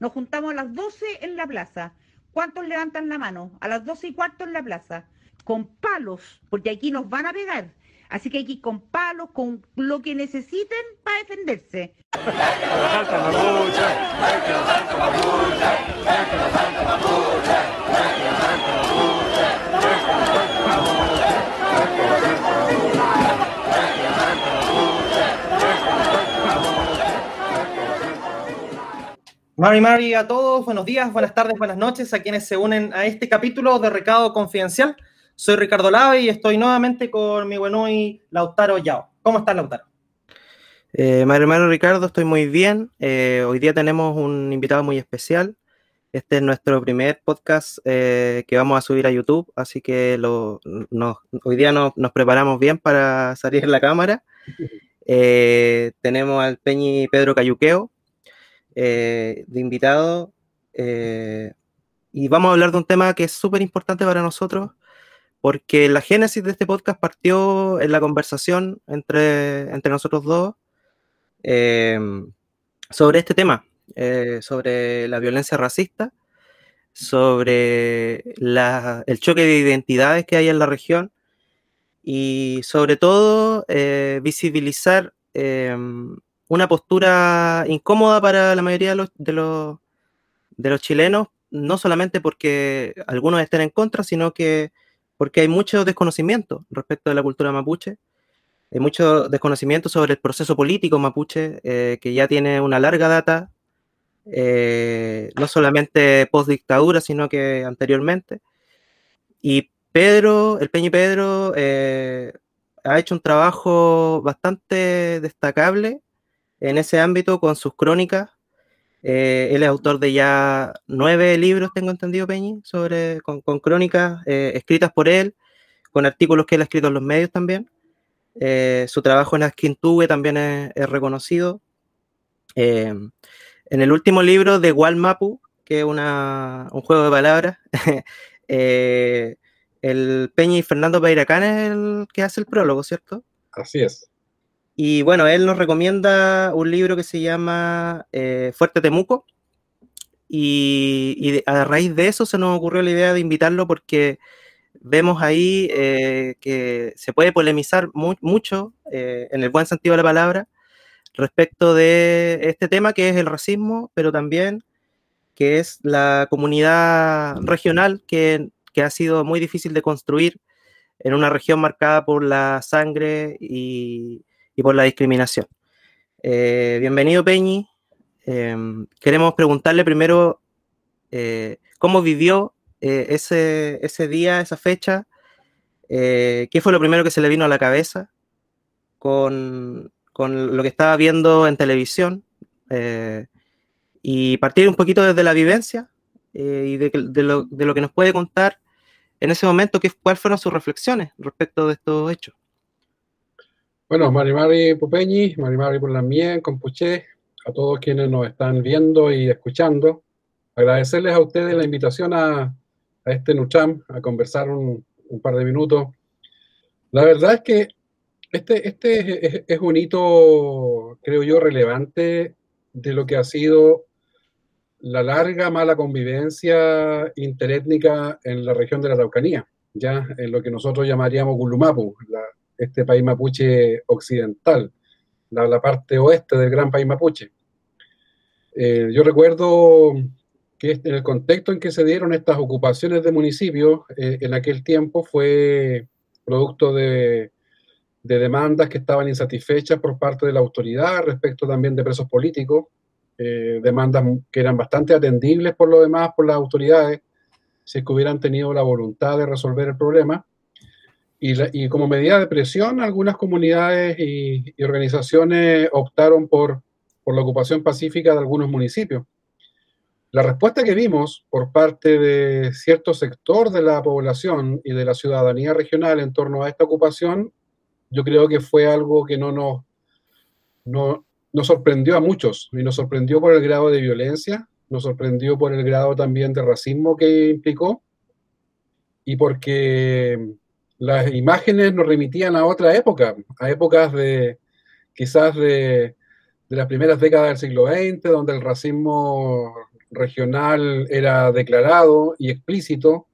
Nos juntamos a las 12 en la plaza. ¿Cuántos levantan la mano? A las 12 y cuarto en la plaza. Con palos, porque aquí nos van a pegar. Así que hay que ir con palos, con lo que necesiten para defenderse. Mari Mari a todos, buenos días, buenas tardes, buenas noches a quienes se unen a este capítulo de Recado Confidencial. Soy Ricardo Lave y estoy nuevamente con mi y Lautaro Yao. ¿Cómo estás, Lautaro? Eh, mi hermano Ricardo, estoy muy bien. Eh, hoy día tenemos un invitado muy especial. Este es nuestro primer podcast eh, que vamos a subir a YouTube, así que lo, hoy día nos preparamos bien para salir en la cámara. Eh, tenemos al Peñi Pedro Cayuqueo, eh, de invitado eh, y vamos a hablar de un tema que es súper importante para nosotros porque la génesis de este podcast partió en la conversación entre, entre nosotros dos eh, sobre este tema, sobre la violencia racista, sobre el choque de identidades que hay en la región y sobre todo visibilizar una postura incómoda para la mayoría de los, de los, chilenos, no solamente porque algunos estén en contra, sino que porque hay mucho desconocimiento respecto de la cultura mapuche, hay mucho desconocimiento sobre el proceso político mapuche, eh, que ya tiene una larga data, eh, no solamente post dictadura, sino que anteriormente. Y Pedro, el Peñi Pedro, eh, ha hecho un trabajo bastante destacable en ese ámbito con sus crónicas. Eh, él es autor de ya nueve libros, tengo entendido, Peñi, sobre, con, crónicas eh, escritas por él, con artículos que él ha escrito en los medios también. Eh, su trabajo en Asquintúe también es, reconocido. en el último libro de Walmapu, que es una, un juego de palabras, el Peñi Fernando Peiracán es el que hace el prólogo, ¿cierto? Así es. Y bueno, él nos recomienda un libro que se llama eh, Fuerte Temuco. Y, a raíz de eso se nos ocurrió la idea de invitarlo porque vemos ahí eh, que se puede polemizar mucho, eh, en el buen sentido de la palabra, respecto de este tema que es el racismo, pero también que es la comunidad regional que, que ha sido muy difícil de construir en una región marcada por la sangre y, y por la discriminación. Eh, bienvenido, Peñi. Em, queremos preguntarle primero eh, cómo vivió eh, ese, ese, día, esa fecha, qué fue lo primero que se le vino a la cabeza con, con lo que estaba viendo en televisión y partir un poquito desde la vivencia y de, de, lo, de, lo, que nos puede contar en ese momento, cuáles fueron sus reflexiones respecto de estos hechos. Bueno, Marimari Pupeñi, Marimari Pulamien, Compuché, a todos quienes nos están viendo y escuchando. Agradecerles a ustedes la invitación a, este Nucham, a conversar un, par de minutos. La verdad es que este, este es, un hito, creo yo, relevante de lo que ha sido la larga mala convivencia interétnica en la región de la Araucanía, ya en lo que nosotros llamaríamos Gulumapu, la, este país mapuche occidental, la, parte oeste del gran país mapuche. Eh, yo recuerdo que en el contexto en que se dieron estas ocupaciones de municipios, eh, en aquel tiempo fue producto de, demandas que estaban insatisfechas por parte de la autoridad respecto también de presos políticos, eh, demandas que eran bastante atendibles por lo demás por las autoridades, si es que hubieran tenido la voluntad de resolver el problema. Y, como medida de presión, algunas comunidades y, organizaciones optaron por, por, la ocupación pacífica de algunos municipios. La respuesta que vimos por parte de cierto sector de la población y de la ciudadanía regional en torno a esta ocupación, yo creo que fue algo que no nos, no, nos sorprendió a muchos y nos sorprendió por el grado de violencia, nos sorprendió por el grado también de racismo que implicó y porque las imágenes nos remitían a otra época, a épocas de quizás de, las primeras décadas del siglo XX, donde el racismo regional era declarado y explícito,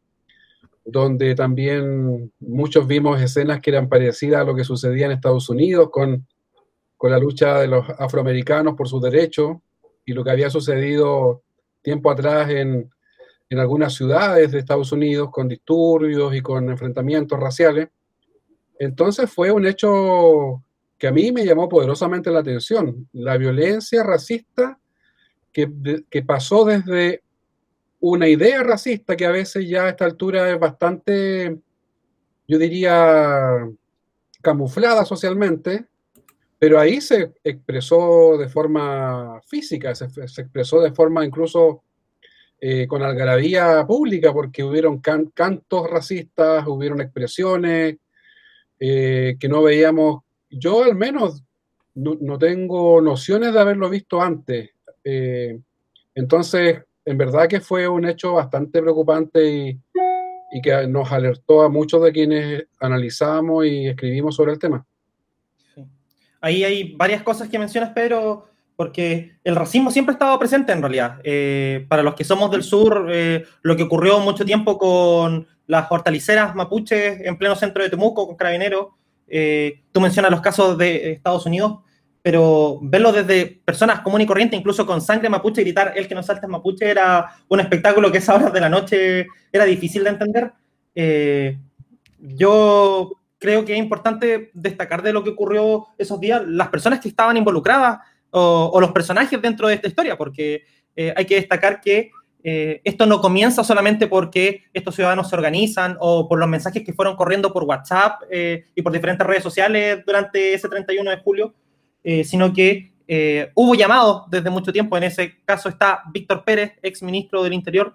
donde también muchos vimos escenas que eran parecidas a lo que sucedía en Estados Unidos con, con la lucha de los afroamericanos por sus derechos y lo que había sucedido tiempo atrás en, en algunas ciudades de Estados Unidos con disturbios y con enfrentamientos raciales. Entonces fue un hecho que a mí me llamó poderosamente la atención, la violencia racista que, que pasó desde una idea racista que a veces ya a esta altura es bastante, yo diría, camuflada socialmente, pero ahí se expresó de forma física, se, expresó de forma incluso eh, con algarabía pública, porque hubieron cantos racistas, hubieron expresiones eh, que no veíamos yo al menos no, tengo nociones de haberlo visto antes. Eh, entonces, en verdad que fue un hecho bastante preocupante y, que nos alertó a muchos de quienes analizamos y escribimos sobre el tema. Ahí hay varias cosas que mencionas, Pedro, porque el racismo siempre ha estado presente en realidad. Eh, para los que somos del sur, eh, lo que ocurrió mucho tiempo con las hortaliceras mapuches en pleno centro de Temuco, con carabineros, eh, tú mencionas los casos de Estados Unidos, pero verlo desde personas comunes y corrientes, incluso con sangre mapuche, gritar el que no salta es mapuche, era un espectáculo que a esas horas de la noche era difícil de entender. Eh, yo creo que es importante destacar de lo que ocurrió esos días las personas que estaban involucradas o, los personajes dentro de esta historia, porque eh, hay que destacar que eh, esto no comienza solamente porque estos ciudadanos se organizan o por los mensajes que fueron corriendo por WhatsApp eh, y por diferentes redes sociales durante ese 31 de julio, eh, sino que hubo llamados desde mucho tiempo. En ese caso está Víctor Pérez, ex ministro del Interior,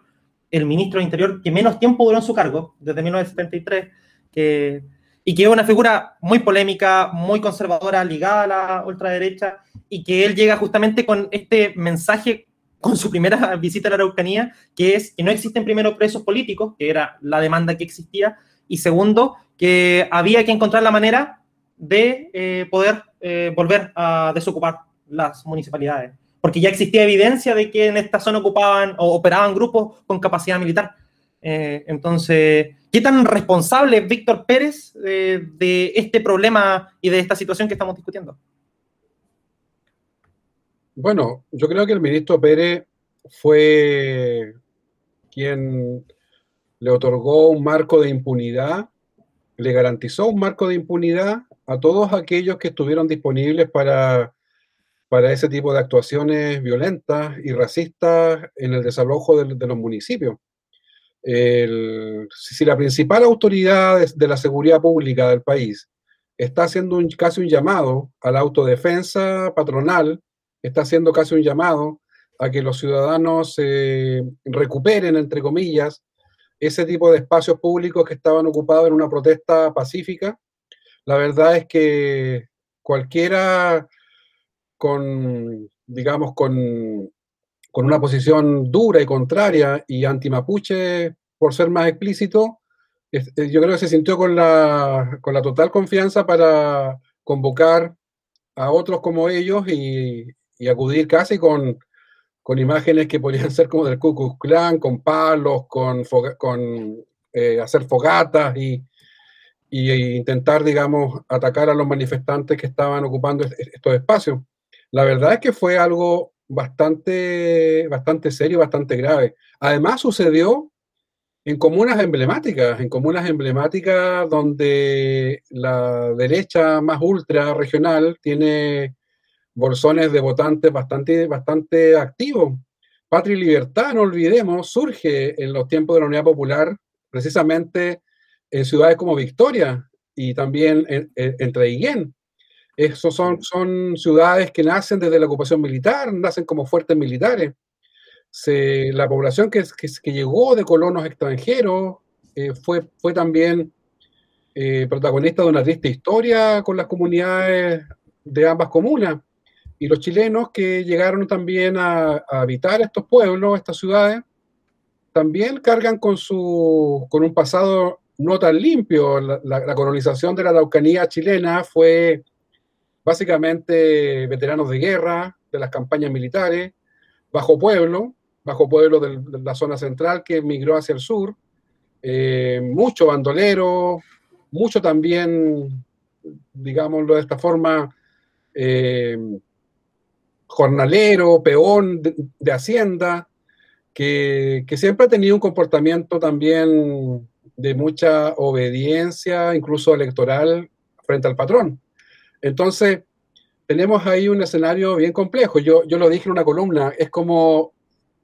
el ministro del Interior que menos tiempo duró en su cargo, desde 1973, que, y que es una figura muy polémica, muy conservadora, ligada a la ultraderecha, y que él llega justamente con este mensaje con su primera visita a la Araucanía, que es que no existen primero presos políticos, que era la demanda que existía, y segundo, que había que encontrar la manera de eh, poder eh, volver a desocupar las municipalidades, porque ya existía evidencia de que en esta zona ocupaban o operaban grupos con capacidad militar. Eh, entonces, ¿qué tan responsable es Víctor Pérez de este problema y de esta situación que estamos discutiendo? Bueno, yo creo que el ministro Pérez fue quien le otorgó un marco de impunidad, le garantizó un marco de impunidad a todos aquellos que estuvieron disponibles para, para ese tipo de actuaciones violentas y racistas en el desalojo de, los municipios. Si la principal autoridad de, la seguridad pública del país está haciendo un, casi un llamado a la autodefensa patronal, está haciendo casi un llamado a que los ciudadanos eh, recuperen, entre comillas, ese tipo de espacios públicos que estaban ocupados en una protesta pacífica. La verdad es que cualquiera con, digamos, con, con una posición dura y contraria y anti-mapuche, por ser más explícito, eh, yo creo que se sintió con la, con la total confianza para convocar a otros como ellos y, y acudir casi con, con imágenes que podrían ser como del Ku Klux Klan, con palos, con, con eh, hacer fogatas y, y, intentar, digamos, atacar a los manifestantes que estaban ocupando estos espacios. La verdad es que fue algo bastante, bastante serio, bastante grave. Además sucedió en comunas emblemáticas, en comunas emblemáticas donde la derecha más ultra regional tiene bolsones de votantes bastante, bastante activos. Patria y Libertad, no olvidemos, surge en los tiempos de la Unidad Popular, precisamente en ciudades como Victoria y también en, en, Esos son, son ciudades que nacen desde la ocupación militar, nacen como fuertes militares. Se, la población que, que, llegó de colonos extranjeros eh, fue, fue también eh, protagonista de una triste historia con las comunidades de ambas comunas. Y los chilenos que llegaron también a, habitar estos pueblos, estas ciudades, también cargan con, su, con un pasado no tan limpio. La, colonización de la Araucanía chilena fue básicamente veteranos de guerra, de las campañas militares, bajo pueblo, bajo pueblo de la zona central que migró hacia el sur, eh, mucho bandolero, mucho también, digámoslo de esta forma, eh, jornalero, peón de, hacienda, que, siempre ha tenido un comportamiento también de mucha obediencia, incluso electoral, frente al patrón. Entonces, tenemos ahí un escenario bien complejo. Yo, yo lo dije en una columna, es como,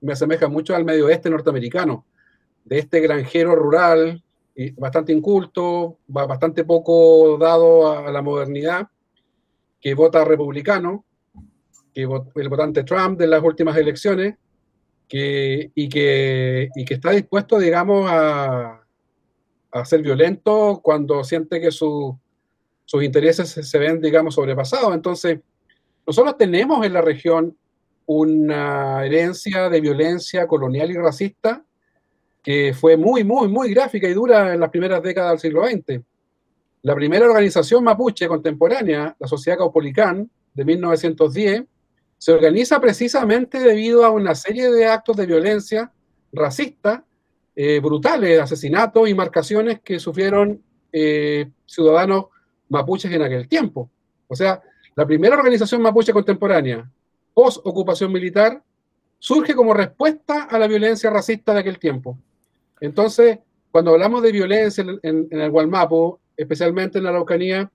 me asemeja mucho al medio oeste norteamericano, de este granjero rural, y bastante inculto, bastante poco dado a la modernidad, que vota republicano, que el votante Trump de las últimas elecciones, que, y, que, y que está dispuesto, digamos, a, a ser violento cuando siente que sus intereses se, ven, digamos, sobrepasados. Entonces, nosotros tenemos en la región una herencia de violencia colonial y racista que fue muy, muy, muy gráfica y dura en las primeras décadas del siglo XX. La primera organización mapuche contemporánea, la Sociedad Caupolicán, de 1910, se organiza precisamente debido a una serie de actos de violencia racista, eh, brutales, asesinatos y marcaciones que sufrieron eh, ciudadanos mapuches en aquel tiempo. O sea, la primera organización mapuche contemporánea, post ocupación militar, surge como respuesta a la violencia racista de aquel tiempo. Entonces, cuando hablamos de violencia en, el Gualmapo, especialmente en la Araucanía,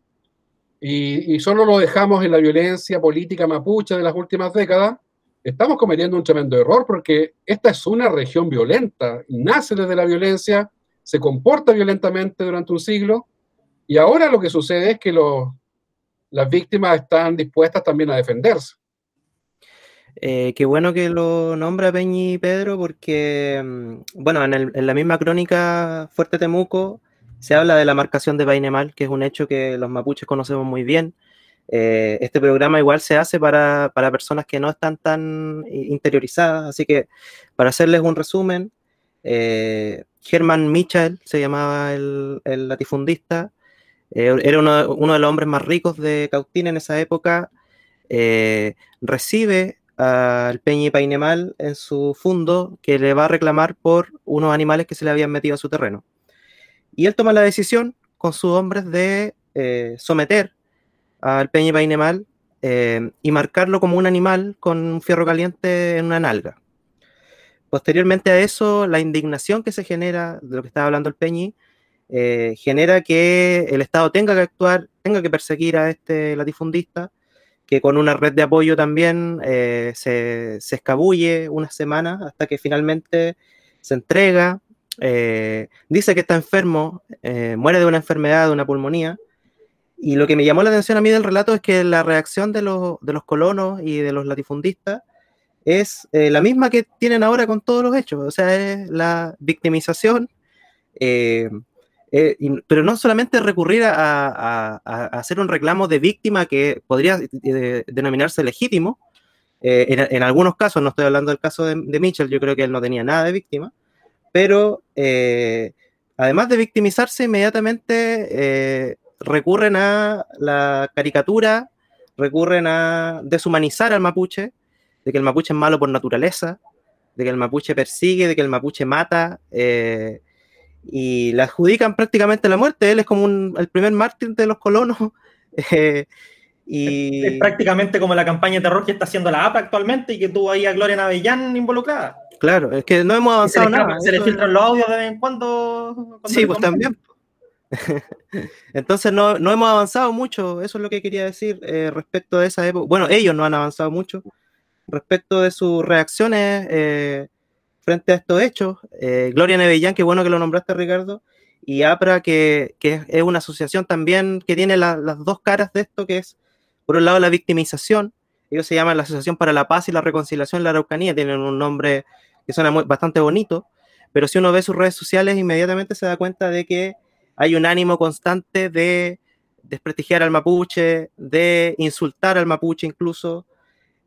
y, solo lo dejamos en la violencia política mapuche de las últimas décadas, estamos cometiendo un tremendo error porque esta es una región violenta, nace desde la violencia, se comporta violentamente durante un siglo y ahora lo que sucede es que las víctimas están dispuestas también a defenderse. Eh, qué bueno que lo nombra Peñi Pedro porque, mm, bueno, en, en, la misma crónica Fuerte Temuco se habla de la marcación de Painemal, que es un hecho que los mapuches conocemos muy bien. Eh, este programa igual se hace para, personas que no están tan interiorizadas, así que para hacerles un resumen, eh, Herman Mitchell se llamaba el, latifundista, eh, era uno, de los hombres más ricos de Cautín en esa época, recibe al Peñi Painemal en su fundo que le va a reclamar por unos animales que se le habían metido a su terreno. Y él toma la decisión con sus hombres de eh, someter al Peña Painemal eh, y marcarlo como un animal con un fierro caliente en una nalga. Posteriormente a eso, la indignación que se genera, de lo que estaba hablando el Peñi, eh, genera que el Estado tenga que actuar, tenga que perseguir a este latifundista, que con una red de apoyo también se, se, escabulle unas semanas hasta que finalmente se entrega eh, dice que está enfermo, eh, muere de una enfermedad, de una pulmonía. Y lo que me llamó la atención a mí del relato es que la reacción de los, colonos y de los latifundistas es eh, la misma que tienen ahora con todos los hechos, o sea, es la victimización, pero no solamente recurrir a, hacer un reclamo de víctima que podría denominarse legítimo, en, algunos casos, no estoy hablando del caso de, de Mitchell, yo creo que él no tenía nada de víctima, pero eh, además de victimizarse, inmediatamente eh, recurren a la caricatura, recurren a deshumanizar al mapuche, de que el mapuche es malo por naturaleza, de que el mapuche persigue, de que el mapuche mata, eh, y le adjudican prácticamente la muerte. Él es como el primer mártir de los colonos. y... Es, prácticamente como la campaña de terror que está haciendo la APA actualmente y que tuvo ahí a Gloria Navellán involucrada. Claro, es que no hemos avanzado nada. Se le filtran los audios de vez en cuando. sí, pues también. Entonces no, hemos avanzado mucho, eso es lo que quería decir eh, respecto de esa época. Bueno, ellos no han avanzado mucho respecto de sus reacciones eh, frente a estos hechos. Eh, Gloria Nevellán, qué bueno que lo nombraste, Ricardo, y APRA, que, es una asociación también que tiene las dos caras de esto, que es, por un lado, la victimización. Ellos se llaman la Asociación para la Paz y la Reconciliación de la Araucanía, tienen un nombre que suena bastante bonito, pero si uno ve sus redes sociales, inmediatamente se da cuenta de que hay un ánimo constante de desprestigiar al mapuche, de insultar al mapuche incluso,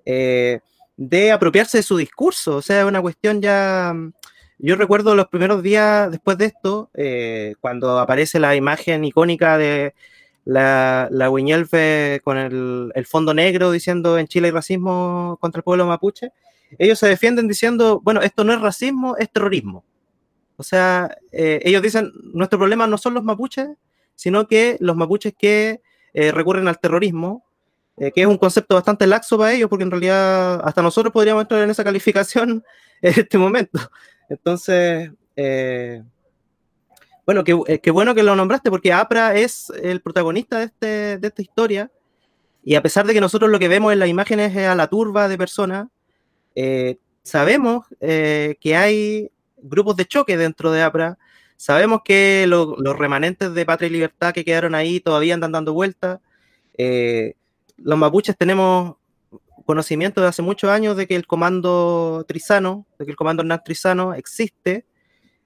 eh, de apropiarse de su discurso. O sea, una cuestión ya... Yo recuerdo los primeros días después de esto, eh, cuando aparece la imagen icónica de la, la con el, el, fondo negro diciendo en Chile hay racismo contra el pueblo mapuche, ellos se defienden diciendo, bueno, esto no es racismo, es terrorismo. O sea, eh, ellos dicen, nuestro problema no son los mapuches, sino que los mapuches que eh, recurren al terrorismo, eh, que es un concepto bastante laxo para ellos, porque en realidad hasta nosotros podríamos entrar en esa calificación en este momento. Entonces, bueno, qué, bueno que lo nombraste, porque APRA es el protagonista de, este, de esta historia, y a pesar de que nosotros lo que vemos en las imágenes es a la turba de personas, sabemos que hay grupos de choque dentro de APRA. Sabemos que los remanentes de Patria y Libertad que quedaron ahí todavía andan dando vueltas. Eh, los mapuches tenemos conocimiento de hace muchos años de que el comando Trizano, de que el comando Hernán Trizano existe,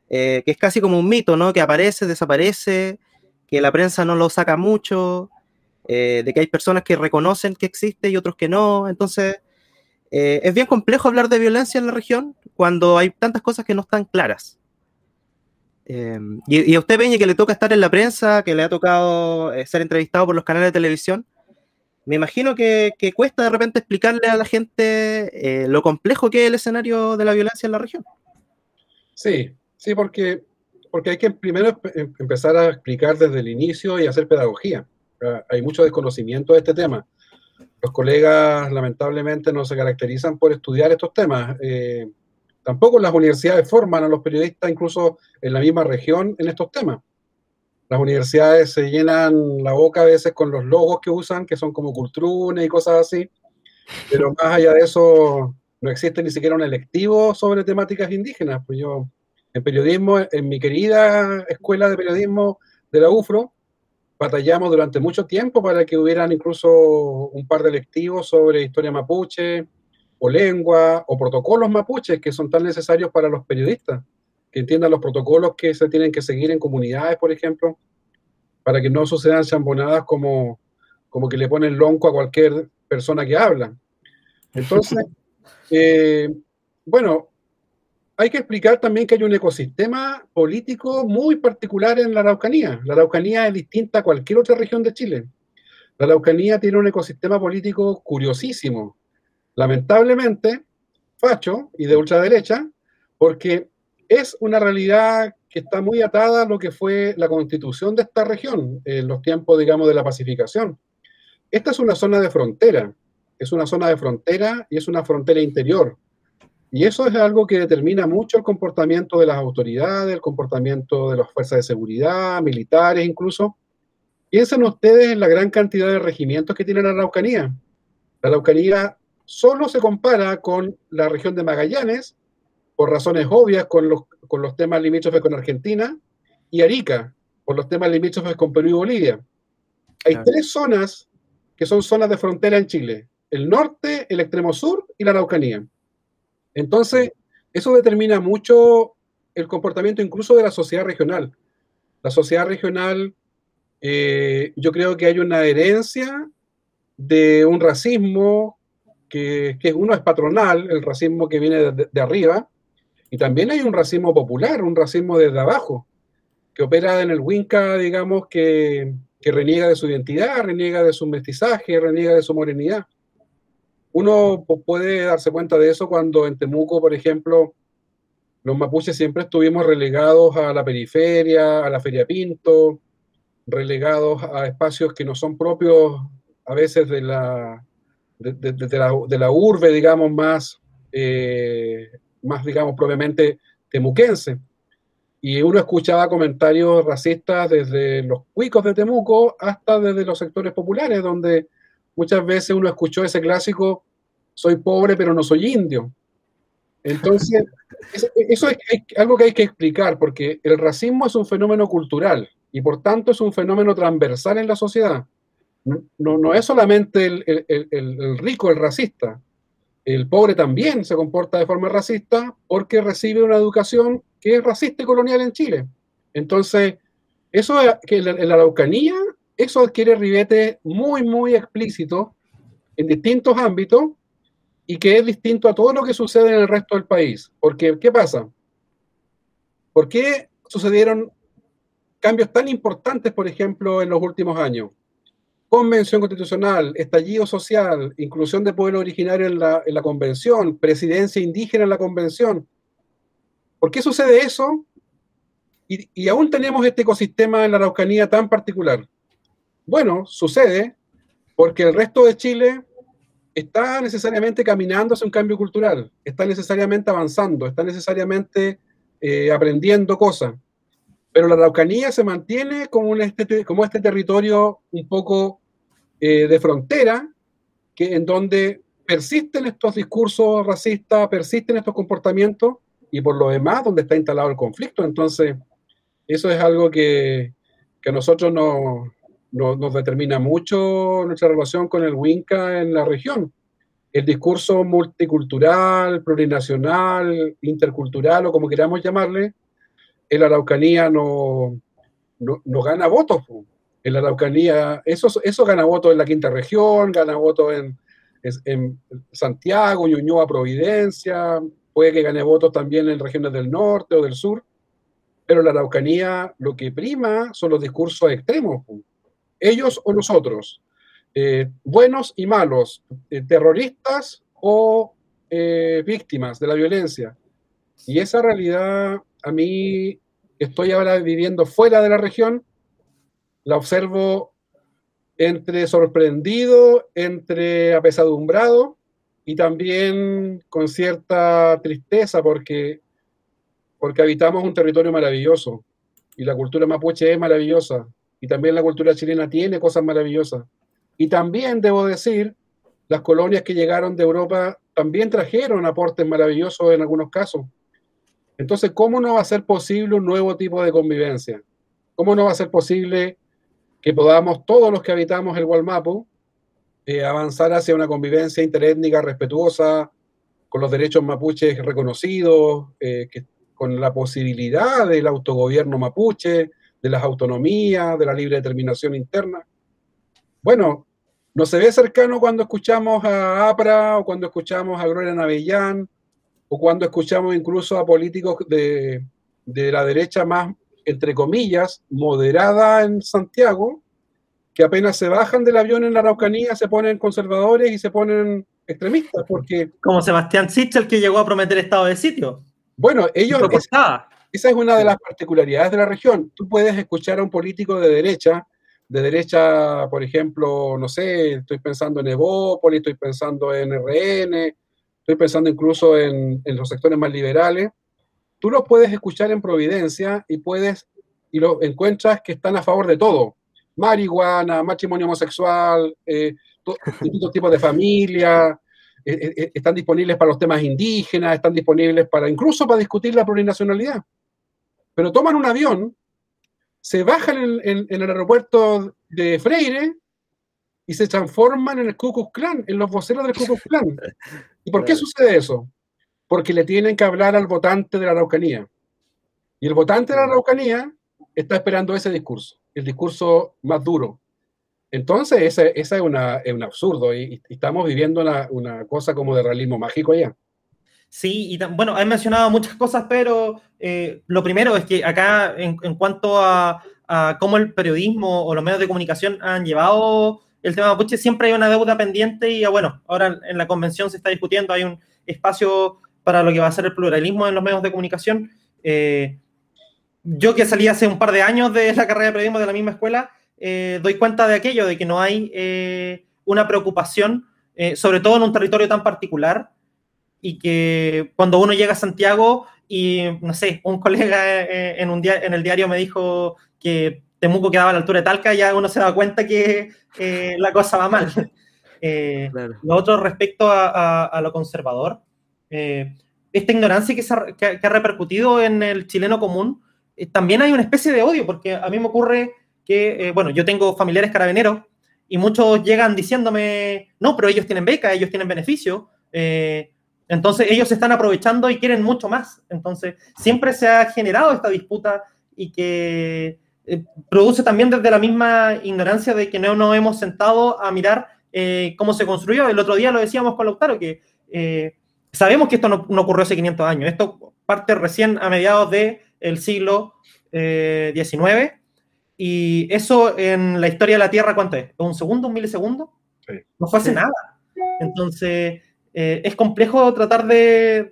eh, que es casi como un mito, ¿no? Que aparece, desaparece, que la prensa no lo saca mucho, eh, de que hay personas que reconocen que existe y otros que no. Entonces, es bien complejo hablar de violencia en la región cuando hay tantas cosas que no están claras. Eh, y, a usted, Peña, que le toca estar en la prensa, que le ha tocado eh, ser entrevistado por los canales de televisión, me imagino que, cuesta de repente explicarle a la gente eh, lo complejo que es el escenario de la violencia en la región. Sí, sí, porque, porque hay que primero em, empezar a explicar desde el inicio y hacer pedagogía. Hay mucho desconocimiento de este tema. Los colegas, lamentablemente, no se caracterizan por estudiar estos temas. Tampoco las universidades forman a los periodistas, incluso en la misma región, en estos temas. Las universidades se llenan la boca a veces con los logos que usan, que son como cultrunes y cosas así, pero más allá de eso no existe ni siquiera un electivo sobre temáticas indígenas. Pues yo, en periodismo, en mi querida escuela de periodismo de la UFRO, batallamos durante mucho tiempo para que hubieran incluso un par de electivos sobre historia mapuche, o lengua o protocolos mapuches que son tan necesarios para los periodistas, que entiendan los protocolos que se tienen que seguir en comunidades, por ejemplo, para que no sucedan chambonadas como, como que le ponen lonco a cualquier persona que habla. Entonces, eh, bueno, hay que explicar también que hay un ecosistema político muy particular en la Araucanía. La Araucanía es distinta a cualquier otra región de Chile. La Araucanía tiene un ecosistema político curiosísimo lamentablemente, facho y de ultraderecha, porque es una realidad que está muy atada a lo que fue la constitución de esta región en los tiempos, digamos, de la pacificación. Esta es una zona de frontera, es una zona de frontera y es una frontera interior. Y eso es algo que determina mucho el comportamiento de las autoridades, el comportamiento de las fuerzas de seguridad, militares incluso. Piensen ustedes en la gran cantidad de regimientos que tiene la Araucanía. La Araucanía solo se compara con la región de Magallanes, por razones obvias con los, con los temas limítrofes con Argentina, y Arica, por los temas limítrofes con Perú y Bolivia. Hay tres zonas que son zonas de frontera en Chile, el norte, el extremo sur y la Araucanía. Entonces, eso determina mucho el comportamiento incluso de la sociedad regional. La sociedad regional, eh, yo creo que hay una herencia de un racismo que, uno es patronal, el racismo que viene de, arriba, y también hay un racismo popular, un racismo desde abajo, que opera en el Winca, digamos, que, que reniega de su identidad, reniega de su mestizaje, reniega de su morenidad. Uno puede darse cuenta de eso cuando en Temuco, por ejemplo, los mapuches siempre estuvimos relegados a la periferia, a la Feria Pinto, relegados a espacios que no son propios a veces de la, de, de, la, urbe, digamos, más, eh, más, digamos, propiamente temuquense. Y uno escuchaba comentarios racistas desde los cuicos de Temuco hasta desde los sectores populares, donde muchas veces uno escuchó ese clásico, soy pobre pero no soy indio. Entonces, eso es algo que hay que explicar, porque el racismo es un fenómeno cultural y por tanto es un fenómeno transversal en la sociedad no, no es solamente el, rico el racista, el pobre también se comporta de forma racista porque recibe una educación que es racista y colonial en Chile. Entonces, eso que en la, Araucanía, eso adquiere ribete muy, muy explícito en distintos ámbitos y que es distinto a todo lo que sucede en el resto del país. Porque, ¿qué pasa? ¿Por qué sucedieron cambios tan importantes, por ejemplo, en los últimos años? Convención constitucional, estallido social, inclusión de pueblo originario en la, en la convención, presidencia indígena en la convención. ¿Por qué sucede eso? Y, y aún tenemos este ecosistema en la Araucanía tan particular. Bueno, sucede porque el resto de Chile está necesariamente caminando hacia un cambio cultural, está necesariamente avanzando, está necesariamente eh, aprendiendo cosas. Pero la Araucanía se mantiene como, un este, como este territorio un poco eh, de frontera, que, en donde persisten estos discursos racistas, persisten estos comportamientos, y por lo demás, donde está instalado el conflicto. Entonces, eso es algo que, que a nosotros nos, nos determina mucho nuestra relación con el Winca en la región. El discurso multicultural, plurinacional, intercultural o como queramos llamarle, en la Araucanía no, no, gana votos. En la Araucanía, eso, gana votos en la quinta región, gana votos en, en Santiago, Ñuñoa, Providencia, puede que gane votos también en regiones del norte o del sur, pero la Araucanía lo que prima son los discursos extremos ellos o nosotros, eh, buenos y malos, eh, terroristas o eh, víctimas de la violencia. Y esa realidad, a mí, estoy ahora viviendo fuera de la región, la observo entre sorprendido, entre apesadumbrado y también con cierta tristeza porque, porque habitamos un territorio maravilloso y la cultura mapuche es maravillosa y también la cultura chilena tiene cosas maravillosas. Y también, debo decir, las colonias que llegaron de Europa también trajeron aportes maravillosos en algunos casos. Entonces, ¿cómo no va a ser posible un nuevo tipo de convivencia? ¿Cómo no va a ser posible que podamos, todos los que habitamos el Gualmapu, eh, avanzar hacia una convivencia interétnica respetuosa, con los derechos mapuches reconocidos, eh, con la posibilidad del autogobierno mapuche, de las autonomías, de la libre determinación interna. Bueno, no se ve cercano cuando escuchamos a APRA o cuando escuchamos a Gloria Navellán o cuando escuchamos incluso a políticos de, de la derecha más, entre comillas, moderada en Santiago, que apenas se bajan del avión en la Araucanía se ponen conservadores y se ponen extremistas, porque... Como Sebastián Sichel que llegó a prometer estado de sitio. Bueno, ellos... Esa es una de las particularidades de la región. Tú puedes escuchar a un político de derecha, de derecha, por ejemplo, no sé, estoy pensando en Evópolis, estoy pensando en RN, estoy pensando incluso en, los sectores más liberales. Tú los puedes escuchar en Providencia y puedes y lo encuentras que están a favor de todo. Marihuana, matrimonio homosexual, eh, distintos tipos de familia, eh, eh, están disponibles para los temas indígenas, están disponibles para incluso para discutir la plurinacionalidad pero toman un avión, se bajan en, el aeropuerto de Freire y se transforman en el Ku Klux Klan, en los voceros del Ku Klux Klan. ¿Y por qué sucede eso? Porque le tienen que hablar al votante de la Araucanía. Y el votante de la Araucanía está esperando ese discurso, el discurso más duro. Entonces, ese, es, un absurdo y, estamos viviendo una, una, cosa como de realismo mágico allá. Sí, y bueno, han mencionado muchas cosas, pero eh, lo primero es que acá, en, cuanto a, cómo el periodismo o los medios de comunicación han llevado el tema mapuche, siempre hay una deuda pendiente y bueno, ahora en la convención se está discutiendo, hay un espacio para lo que va a ser el pluralismo en los medios de comunicación. Eh, yo que salí hace un par de años de la carrera de periodismo de la misma escuela, eh, doy cuenta de aquello, de que no hay una preocupación, sobre todo en un territorio tan particular, y que cuando uno llega a Santiago y, no sé, un colega eh, en, un en el diario me dijo que Temuco quedaba a la altura de Talca, ya uno se da cuenta que eh, la cosa va mal. Eh, lo otro respecto a, lo conservador, esta ignorancia que, ha, repercutido en el chileno común, también hay una especie de odio, porque a mí me ocurre que, bueno, yo tengo familiares carabineros y muchos llegan diciéndome, no, pero ellos tienen beca, ellos tienen beneficio. Entonces ellos se están aprovechando y quieren mucho más. Entonces siempre se ha generado esta disputa y que eh, produce también desde la misma ignorancia de que no nos hemos sentado a mirar eh, cómo se construyó. El otro día lo decíamos con Lautaro, que eh, sabemos que esto no, ocurrió hace 500 años. Esto parte recién a mediados del siglo XIX y eso en la historia de la Tierra, ¿cuánto es? ¿Un segundo, un milisegundo? No fue hace nada. Entonces, eh, es complejo tratar de,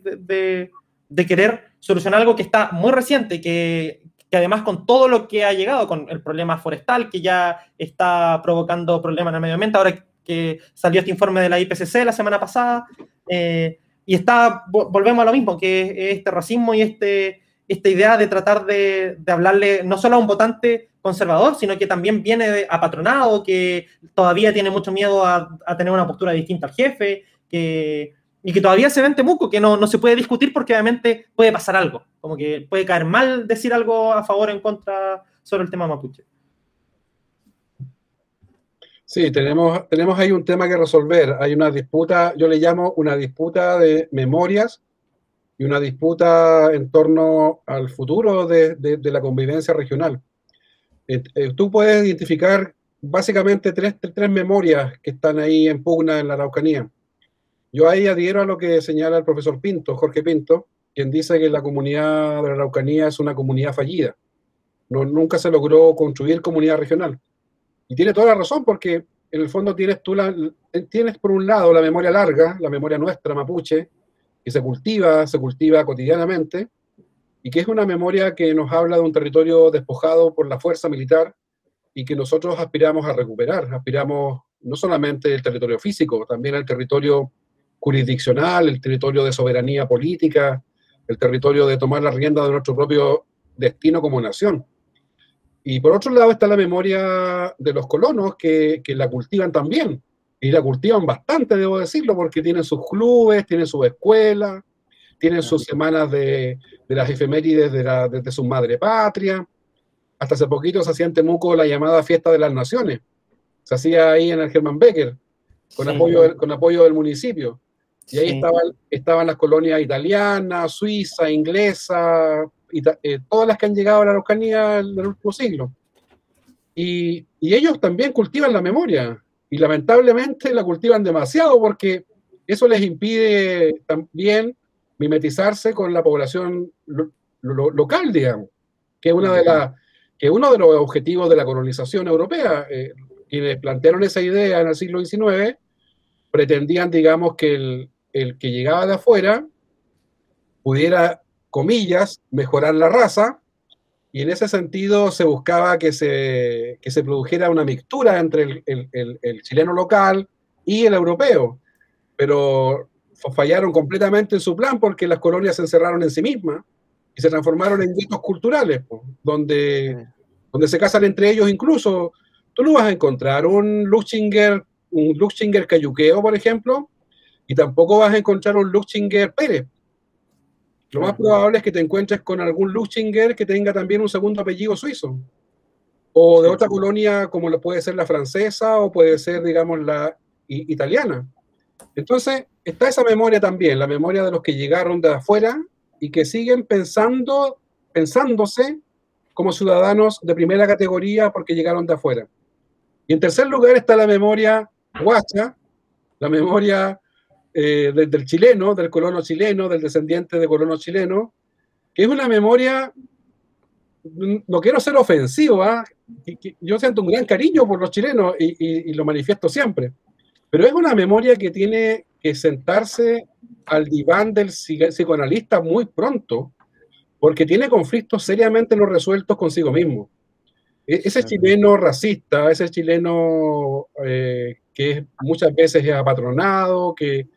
de, querer solucionar algo que está muy reciente, que, que, además con todo lo que ha llegado, con el problema forestal, que ya está provocando problemas en el medio ambiente, ahora que salió este informe de la IPCC la semana pasada, eh, y está, volvemos a lo mismo, que este racismo y este, esta idea de tratar de, de, hablarle no solo a un votante conservador, sino que también viene apatronado, que todavía tiene mucho miedo a, a tener una postura distinta al jefe, que, y que todavía se ve en Temuco, que no, no, se puede discutir porque obviamente puede pasar algo, como que puede caer mal decir algo a favor o en contra sobre el tema mapuche. Sí, tenemos, tenemos ahí un tema que resolver. Hay una disputa, yo le llamo una disputa de memorias y una disputa en torno al futuro de, de, la convivencia regional. Eh, eh, tú puedes identificar básicamente tres, tres, memorias que están ahí en pugna en la Araucanía. Yo ahí adhiero a lo que señala el profesor Pinto, Jorge Pinto, quien dice que la comunidad de la Araucanía es una comunidad fallida. No, nunca se logró construir comunidad regional. Y tiene toda la razón porque en el fondo tienes tú la, tienes por un lado la memoria larga, la memoria nuestra mapuche, que se cultiva, se cultiva cotidianamente, y que es una memoria que nos habla de un territorio despojado por la fuerza militar y que nosotros aspiramos a recuperar. Aspiramos no solamente el territorio físico, también el territorio jurisdiccional, el territorio de soberanía política, el territorio de tomar la rienda de nuestro propio destino como nación. Y por otro lado está la memoria de los colonos que, que, la cultivan también. Y la cultivan bastante, debo decirlo, porque tienen sus clubes, tienen sus escuelas, tienen sus semanas de, de las efemérides de, la, de, su madre patria. Hasta hace poquito se hacía en Temuco la llamada Fiesta de las Naciones. Se hacía ahí en el Germán Becker, con, apoyo, con apoyo del municipio. Y ahí estaban, estaban las colonias italianas, suiza, inglesa, eh, todas las que han llegado a la Araucanía en el último siglo. Y, y, ellos también cultivan la memoria y lamentablemente la cultivan demasiado porque eso les impide también mimetizarse con la población lo, local, digamos, que, una de la, que uno de los objetivos de la colonización europea. Eh, quienes plantearon esa idea en el siglo XIX pretendían, digamos, que el, el que llegaba de afuera pudiera comillas, mejorar la raza, y en ese sentido se buscaba que se, que se produjera una mixtura entre el, el, el, chileno local y el europeo, pero fallaron completamente en su plan porque las colonias se encerraron en sí mismas y se transformaron en guetos culturales, donde, donde se casan entre ellos incluso. Tú no vas a encontrar un Luchinger, un Luchinger cayuqueo, por ejemplo, y tampoco vas a encontrar un Luchinger Pérez, lo más probable es que te encuentres con algún Luchinger que tenga también un segundo apellido suizo. O de otra colonia como lo puede ser la francesa o puede ser, digamos, la italiana. Entonces, está esa memoria también, la memoria de los que llegaron de afuera y que siguen pensando, pensándose como ciudadanos de primera categoría porque llegaron de afuera. Y en tercer lugar está la memoria guacha, la memoria eh, del chileno, del colono chileno, del descendiente de colono chileno, que es una memoria, no quiero ser ofensivo, ¿ah? yo siento un gran cariño por los chilenos y, lo manifiesto siempre, pero es una memoria que tiene que sentarse al diván del psicoanalista muy pronto, porque tiene conflictos seriamente no resueltos consigo mismo. E-, ese chileno racista, ese chileno eh, que muchas veces es apatronado, que,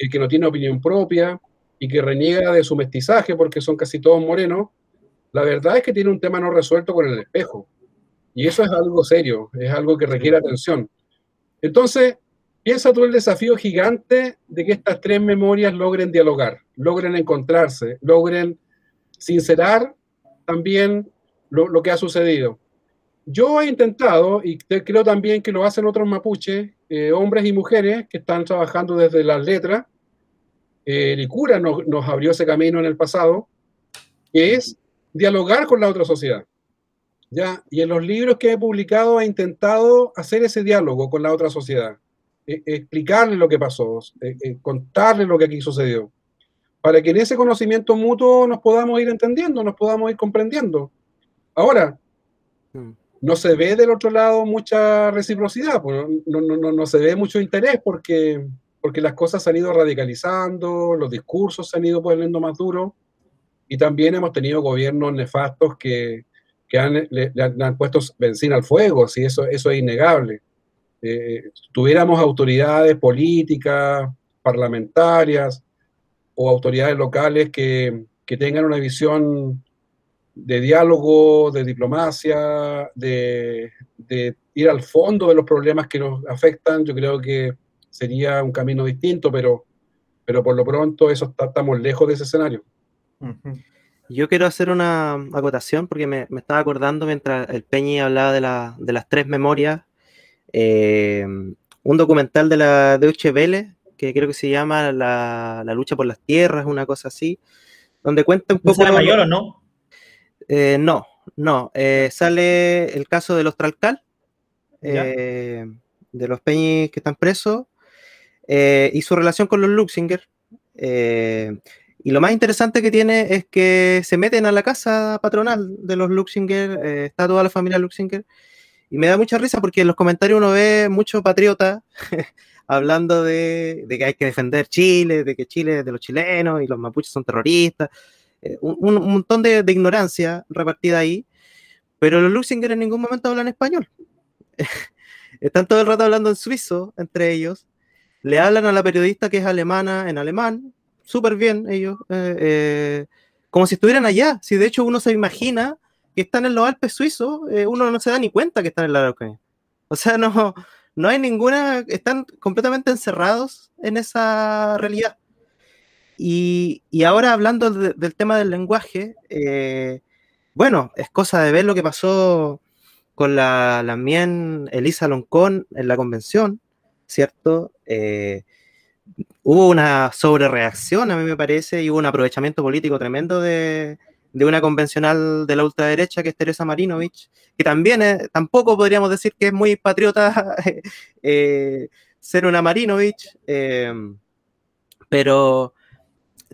el que no tiene opinión propia y que reniega de su mestizaje porque son casi todos morenos, la verdad es que tiene un tema no resuelto con el espejo. Y eso es algo serio, es algo que requiere atención. Entonces, piensa tú el desafío gigante de que estas tres memorias logren dialogar, logren encontrarse, logren sincerar también lo, que ha sucedido. Yo he intentado, y creo también que lo hacen otros mapuches, eh, hombres y mujeres que están trabajando desde las letras, eh, Licura nos, nos, abrió ese camino en el pasado, que es dialogar con la otra sociedad. ¿ya? Y en los libros que he publicado he intentado hacer ese diálogo con la otra sociedad, e, explicarle lo que pasó, e, e, contarle lo que aquí sucedió, para que en ese conocimiento mutuo nos podamos ir entendiendo, nos podamos ir comprendiendo. Ahora, hmm. no se ve del otro lado mucha reciprocidad, pues, no, no, no, no, se ve mucho interés porque, porque las cosas se han ido radicalizando, los discursos se han ido poniendo más duros y también hemos tenido gobiernos nefastos que, que han, le, han puesto benzina al fuego, si eso, eso es innegable. Eh, tuviéramos autoridades políticas, parlamentarias o autoridades locales que, que tengan una visión de diálogo, de diplomacia, de, de, ir al fondo de los problemas que nos afectan, yo creo que sería un camino distinto, pero, pero por lo pronto eso está, estamos lejos de ese escenario. Yo quiero hacer una acotación porque me, me estaba acordando mientras el Peñi hablaba de, la, de las tres memorias, eh, un documental de la Deutsche Welle, que creo que se llama la, la, lucha por las tierras, una cosa así, donde cuenta un poco... ¿Es mayor o no? Eh, no, no. Eh, sale el caso de los Tralcal, eh, de los Peñis que están presos, eh, y su relación con los Luxinger. y lo más interesante que tiene es que se meten a la casa patronal de los Luxinger, está toda la familia Luxinger, y me da mucha risa porque en los comentarios uno ve mucho patriota hablando de, de, que hay que defender Chile, de que Chile es de los chilenos y los mapuches son terroristas. Eh, un, un, montón de, de, ignorancia repartida ahí, pero los Luxinger en ningún momento hablan español. Están todo el rato hablando en suizo entre ellos. Le hablan a la periodista que es alemana en alemán, súper bien ellos, eh, eh, como si estuvieran allá. Si de hecho uno se imagina que están en los Alpes suizos, eh, uno no se da ni cuenta que están en la Araucanía. O sea, no, no hay ninguna, están completamente encerrados en esa realidad. Y, y ahora hablando de, del tema del lenguaje, bueno, es cosa de ver lo que pasó con la, la mien Elisa Loncón en la convención, ¿cierto? Eh, hubo una sobrereacción, a mí me parece, y hubo un aprovechamiento político tremendo de, una convencional de la ultraderecha que es Teresa Marinovich, que también tampoco podríamos decir que es muy patriota eh, ser una Marinovich, eh, pero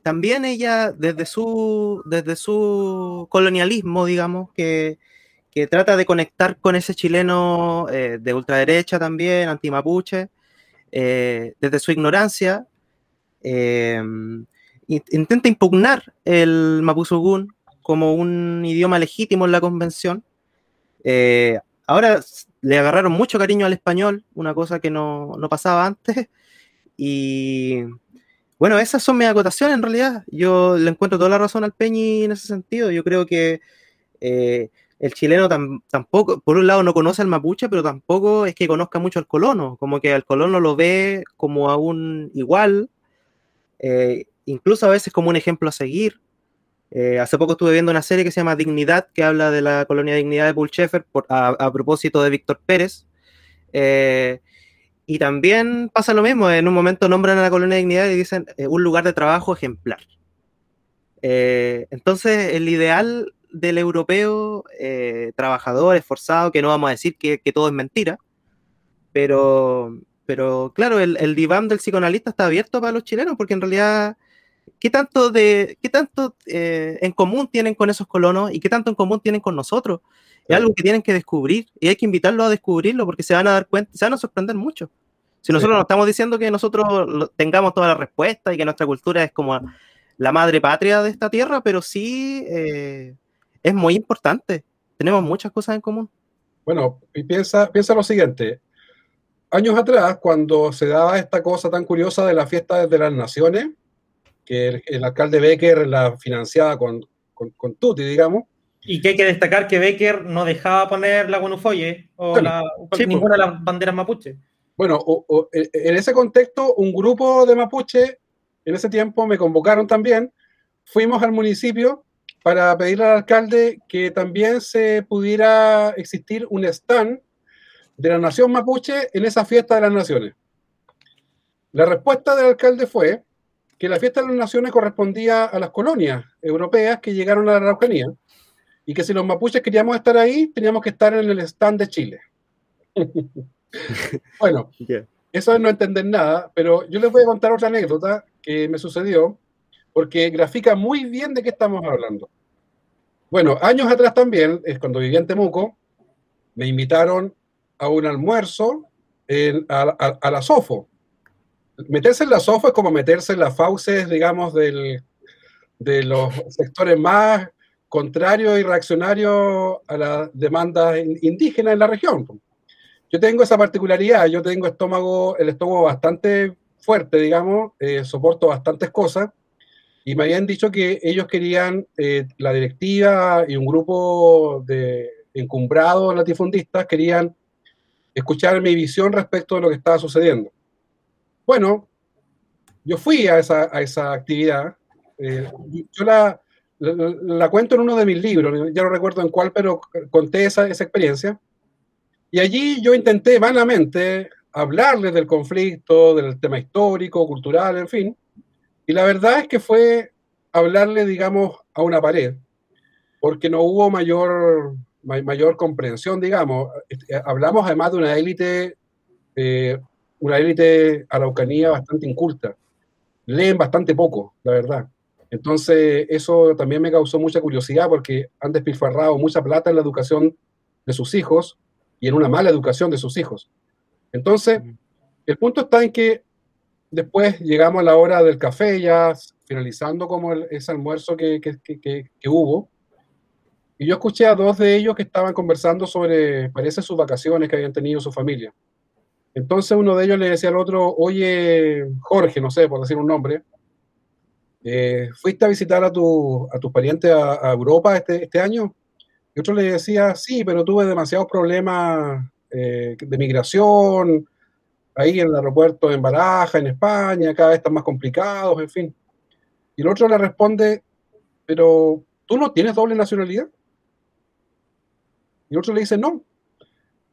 también ella, desde su, desde su colonialismo, digamos, que, que trata de conectar con ese chileno de ultraderecha también, antimapuche, eh, desde su ignorancia, eh, intenta impugnar el mapuzugún como un idioma legítimo en la convención. Eh, ahora le agarraron mucho cariño al español, una cosa que no, no pasaba antes, y bueno, esas son mis acotaciones en realidad. Yo le encuentro toda la razón al Peñi en ese sentido. Yo creo que el chileno tam, tampoco, por un lado, no conoce al mapuche, pero tampoco es que conozca mucho al colono. Como que al colono lo ve como a un igual, eh, incluso a veces como un ejemplo a seguir. Eh, hace poco estuve viendo una serie que se llama Dignidad, que habla de la colonia Dignidad de Paul a, propósito de Víctor Pérez. Eh, y también pasa lo mismo, en un momento nombran a la colonia dignidad y dicen un lugar de trabajo ejemplar. Entonces, el ideal del europeo eh, trabajador, esforzado, que no vamos a decir que, que todo es mentira, pero, pero claro, el, el, diván del psicoanalista está abierto para los chilenos, porque en realidad, ¿qué tanto, de, qué tanto eh, en común tienen con esos colonos y qué tanto en común tienen con nosotros? Es algo que tienen que descubrir y hay que invitarlos a descubrirlo porque se van a dar cuenta, se van a sorprender mucho. Si nosotros sí. no estamos diciendo que nosotros tengamos toda la respuesta y que nuestra cultura es como la madre patria de esta tierra, pero sí eh, es muy importante. Tenemos muchas cosas en común. Bueno, y piensa, piensa lo siguiente. Años atrás, cuando se daba esta cosa tan curiosa de la fiesta de las naciones, que el, el alcalde Becker la financiaba con, con, con Tutti, digamos, y que hay que destacar que Becker no dejaba poner la Guanufoye o bueno, la, sí, ninguna de las banderas mapuche. Bueno, o, o, en ese contexto, un grupo de mapuche, en ese tiempo me convocaron también, fuimos al municipio para pedirle al alcalde que también se pudiera existir un stand de la nación mapuche en esa fiesta de las naciones. La respuesta del alcalde fue que la fiesta de las naciones correspondía a las colonias europeas que llegaron a la Araucanía y que si los mapuches queríamos estar ahí, teníamos que estar en el stand de Chile. bueno, eso es no entender nada, pero yo les voy a contar otra anécdota que me sucedió, porque grafica muy bien de qué estamos hablando. Bueno, años atrás también, es cuando vivía en Temuco, me invitaron a un almuerzo a, la SOFO. Meterse en la SOFO es como meterse en las fauces, digamos, del, de los sectores más contrarios y reaccionarios a las demandas indígenas en la región. Yo tengo esa particularidad, yo tengo estómago, el estómago bastante fuerte, digamos, eh, soporto bastantes cosas, y me habían dicho que ellos querían, eh, la directiva y un grupo de encumbrados latifundistas querían escuchar mi visión respecto de lo que estaba sucediendo. Bueno, yo fui a esa, a esa actividad, eh, yo la, la, cuento en uno de mis libros, ya no recuerdo en cuál, pero conté esa, esa experiencia, y allí yo intenté vanamente hablarles del conflicto, del tema histórico, cultural, en fin, y la verdad es que fue hablarle, digamos, a una pared, porque no hubo mayor, mayor comprensión, digamos. Este, hablamos además de una élite, eh, una élite araucanía bastante inculta. Leen bastante poco, la verdad. Entonces, eso también me causó mucha curiosidad porque han despilfarrado mucha plata en la educación de sus hijos y en una mala educación de sus hijos. Entonces, el punto está en que después llegamos a la hora del café, ya finalizando como ese almuerzo que, hubo, y yo escuché a dos de ellos que estaban conversando sobre, parece, sus vacaciones que habían tenido su familia. Entonces uno de ellos le decía al otro, oye, Jorge, no sé, por decir un nombre, eh, ¿fuiste a visitar a, tu, a tus parientes a, Europa este, este, año? Y otro le decía, sí, pero tuve demasiados problemas eh, de migración, ahí en el aeropuerto en Baraja, en España, cada vez están más complicados, en fin. Y el otro le responde, pero ¿tú no tienes doble nacionalidad? Y el otro le dice, no.